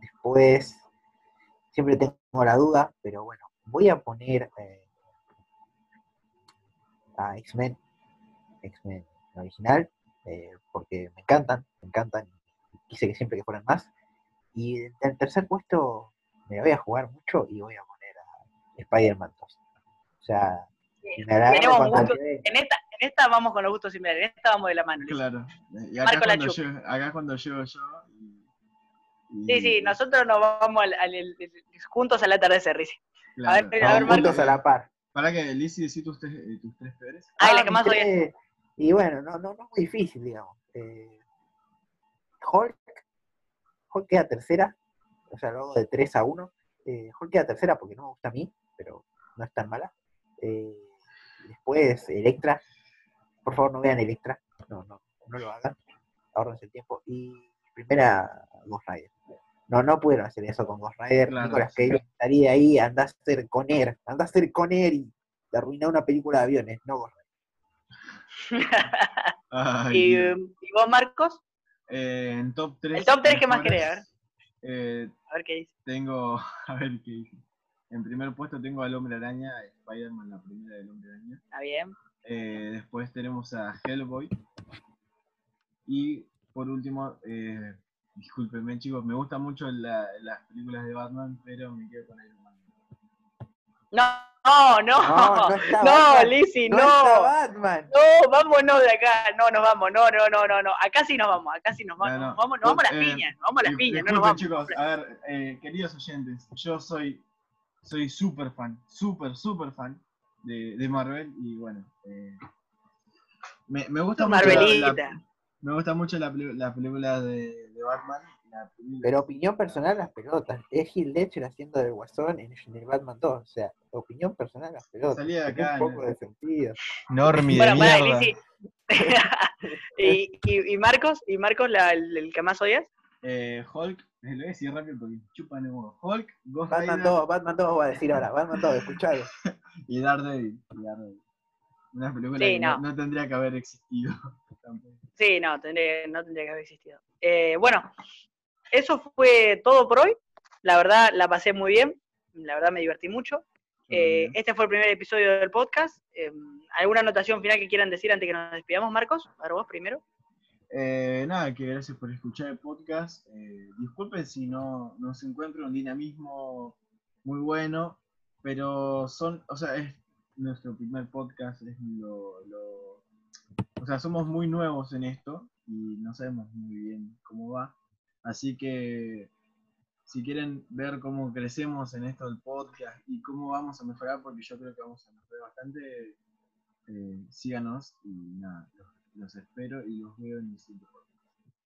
después, siempre tengo la duda, pero bueno, voy a poner eh, a X-Men, X-Men original, porque me encantan, me encantan, quise que siempre que fueran más. Y en el tercer puesto me voy a jugar mucho y voy a Spider-Man 2. O sea, Sí, me la tenemos. En esta, en esta vamos con los gustos similares, en esta vamos de la mano. Claro. Y acá Marco la cuando, llego, acá cuando llego yo. Y, Sí, sí, nosotros nos vamos al, al- al- juntos al atardecer, Rizy. claro. a ver, Vamos Marco. juntos a la par. Para que Lizzy decís tus tres, eh, tus tres peores. Ay, la Ah, que más odié. tres- Y bueno, no, no, no es muy difícil, digamos. Eh, Hulk, Hulk queda tercera, o sea, luego de 3 a 1. Eh, Hulk queda tercera porque no me gusta a mí, pero no es tan mala. Eh, después, Electra. Por favor, no vean Electra. No, no, no lo hagan. Ahorrense el tiempo. Y primera, Ghost Rider. No, no pudieron hacer eso con Ghost Rider. Claro, Nicolas sí. Cage estaría ahí, anda a ser con Air. Anda a ser con Air y te arruina una película de aviones. No Ghost Rider. *laughs* Ay, y, Dios. ¿Y vos, Marcos? Eh, en top 3. El top tres, ¿qué más querés? A ver. Eh, A ver qué dice. tengo. *laughs* A ver qué dije. En primer puesto tengo al Hombre Araña, Spider-Man, la primera del Hombre Araña. Está bien. Eh, después tenemos a Hellboy. Y por último, eh, discúlpenme chicos, me gustan mucho la- las películas de Batman, pero me quedo con Iron Man. No, no, no. No, no está *laughs* No, No, Batman. No, vámonos de acá. No, nos vamos. No, no, no, no, no. Acá sí nos vamos. Acá sí nos vamos. No, no. Nos vamos, nos vamos a las Eh, piñas. Nos vamos a las Dis- piñas. No nos vamos. chicos, a ver, eh, queridos oyentes, yo soy soy súper fan, súper, súper fan de, de Marvel y bueno, eh, me, me gusta mucho la, me gusta mucho la, la película de, de Batman. la película- Pero opinión personal, las pelotas. Es Gil Ledger haciendo del Guasón en, el Batman 2. O sea, opinión personal, las pelotas. Salí de Tiene acá, un poco ¿no? de sentido. Normie Bueno, de mierda. *laughs* Y, y, y Marcos, ¿y Marcos la- el, el que más odias? Eh, Hulk, eh, lo voy a decir rápido porque chupan el huevo. Hulk, Ghost Batman Rider 2, Batman 2 va a decir ahora. Batman 2, escuchalo. *laughs* y Daredevil. y Daredevil. Una película Sí, que no. tendría que haber existido. *laughs* Sí, no, tendría, no tendría que haber existido. Eh, bueno, eso fue todo por hoy. La verdad, la pasé muy bien. La verdad, me divertí mucho. Eh, este fue el primer episodio del podcast. Eh, ¿Alguna anotación final que quieran decir antes que nos despidamos, Marcos? A ver, vos primero. Eh, nada, que gracias por escuchar el podcast. Eh, disculpen si no, no se encuentra un dinamismo muy bueno, pero son, o sea, es nuestro primer podcast, es lo, lo- o sea, somos muy nuevos en esto y no sabemos muy bien cómo va. Así que si quieren ver cómo crecemos en esto del podcast y cómo vamos a mejorar, porque yo creo que vamos a mejorar bastante, eh, síganos y nada, los, los espero y los veo en el siguiente.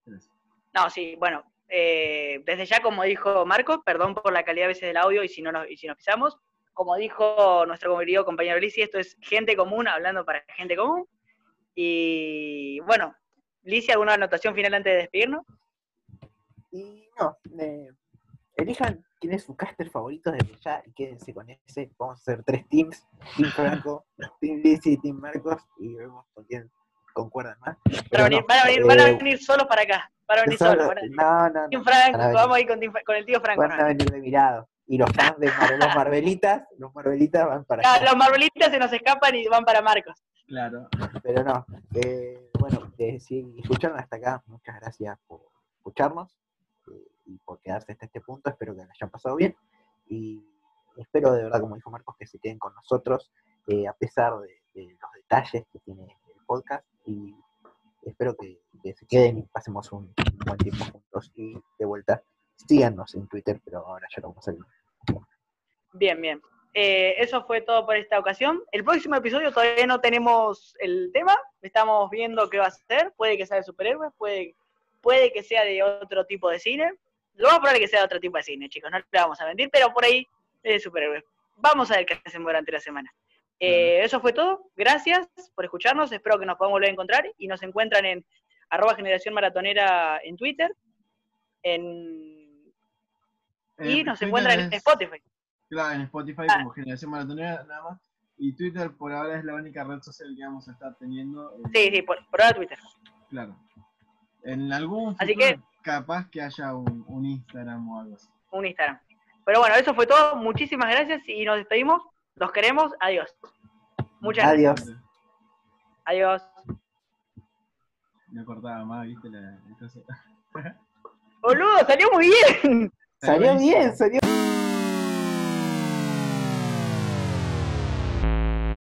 Gracias. No, sí, bueno. eh, desde ya, como dijo Marcos, perdón por la calidad a veces del audio y si no nos, y si nos pisamos. Como dijo nuestro querido compañero Lizzy, esto es gente común hablando para gente común. Y bueno, Licia, ¿alguna anotación final antes de despedirnos? Y no, eh, elijan quién es su caster favorito desde ya y quédense con ese. Vamos a hacer tres teams: Team Franco, *laughs* Team Lizzy y Team Marcos. Y vemos con quién concuerdan más. Van a, Pero venir, no, van, a venir, van a eh, venir solos para acá. Van a venir solo- solos. van a- no, no, no. Franco, van vamos a ir con, el tío Franco. Van ¿no? a venir de mirado. Y los fans de Mar- los Marvelitas, los Marvelitas van para Ah, allá. los Marvelitas se nos escapan y van para Marcos. Claro. Pero no. eh, bueno, eh, si escucharon hasta acá, muchas gracias por escucharnos eh, y por quedarse hasta este punto. Espero que la hayan pasado bien. Y espero de verdad, como dijo Marcos, que se queden con nosotros, eh, a pesar de, de los detalles que tiene el podcast. Y espero que, se queden y pasemos un, buen tiempo juntos. Y de vuelta, síganos en Twitter, pero ahora ya lo vamos a ver. Bien, bien. Eh, eso fue todo por esta ocasión. El próximo episodio todavía no tenemos el tema. Estamos viendo qué va a ser. Puede que sea de superhéroes, puede, puede que sea de otro tipo de cine. Lo más probable que sea de otro tipo de cine, chicos. No le vamos a mentir, pero por ahí es de superhéroes. Vamos a ver qué hacemos durante la semana. Eh, eso fue todo. Gracias por escucharnos. Espero que nos podamos volver a encontrar y nos encuentran en arroba generación maratonera en Twitter. En, y Eh, nos Twitter encuentran en Spotify. Claro, en Spotify Ah. como Generación Maratonera nada más. Y Twitter por ahora es la única red social que vamos a estar teniendo. eh, Sí, sí, por, por ahora Twitter. Claro. En algún Así futuro que- capaz que haya un, un Instagram o algo así. un Instagram. Pero bueno, eso fue todo. Muchísimas gracias y nos despedimos. Los queremos. Adiós. Muchas Adiós. gracias. Adiós. No cortaba más, viste la, cosa. Boludo, salió muy bien. Salió bien, salió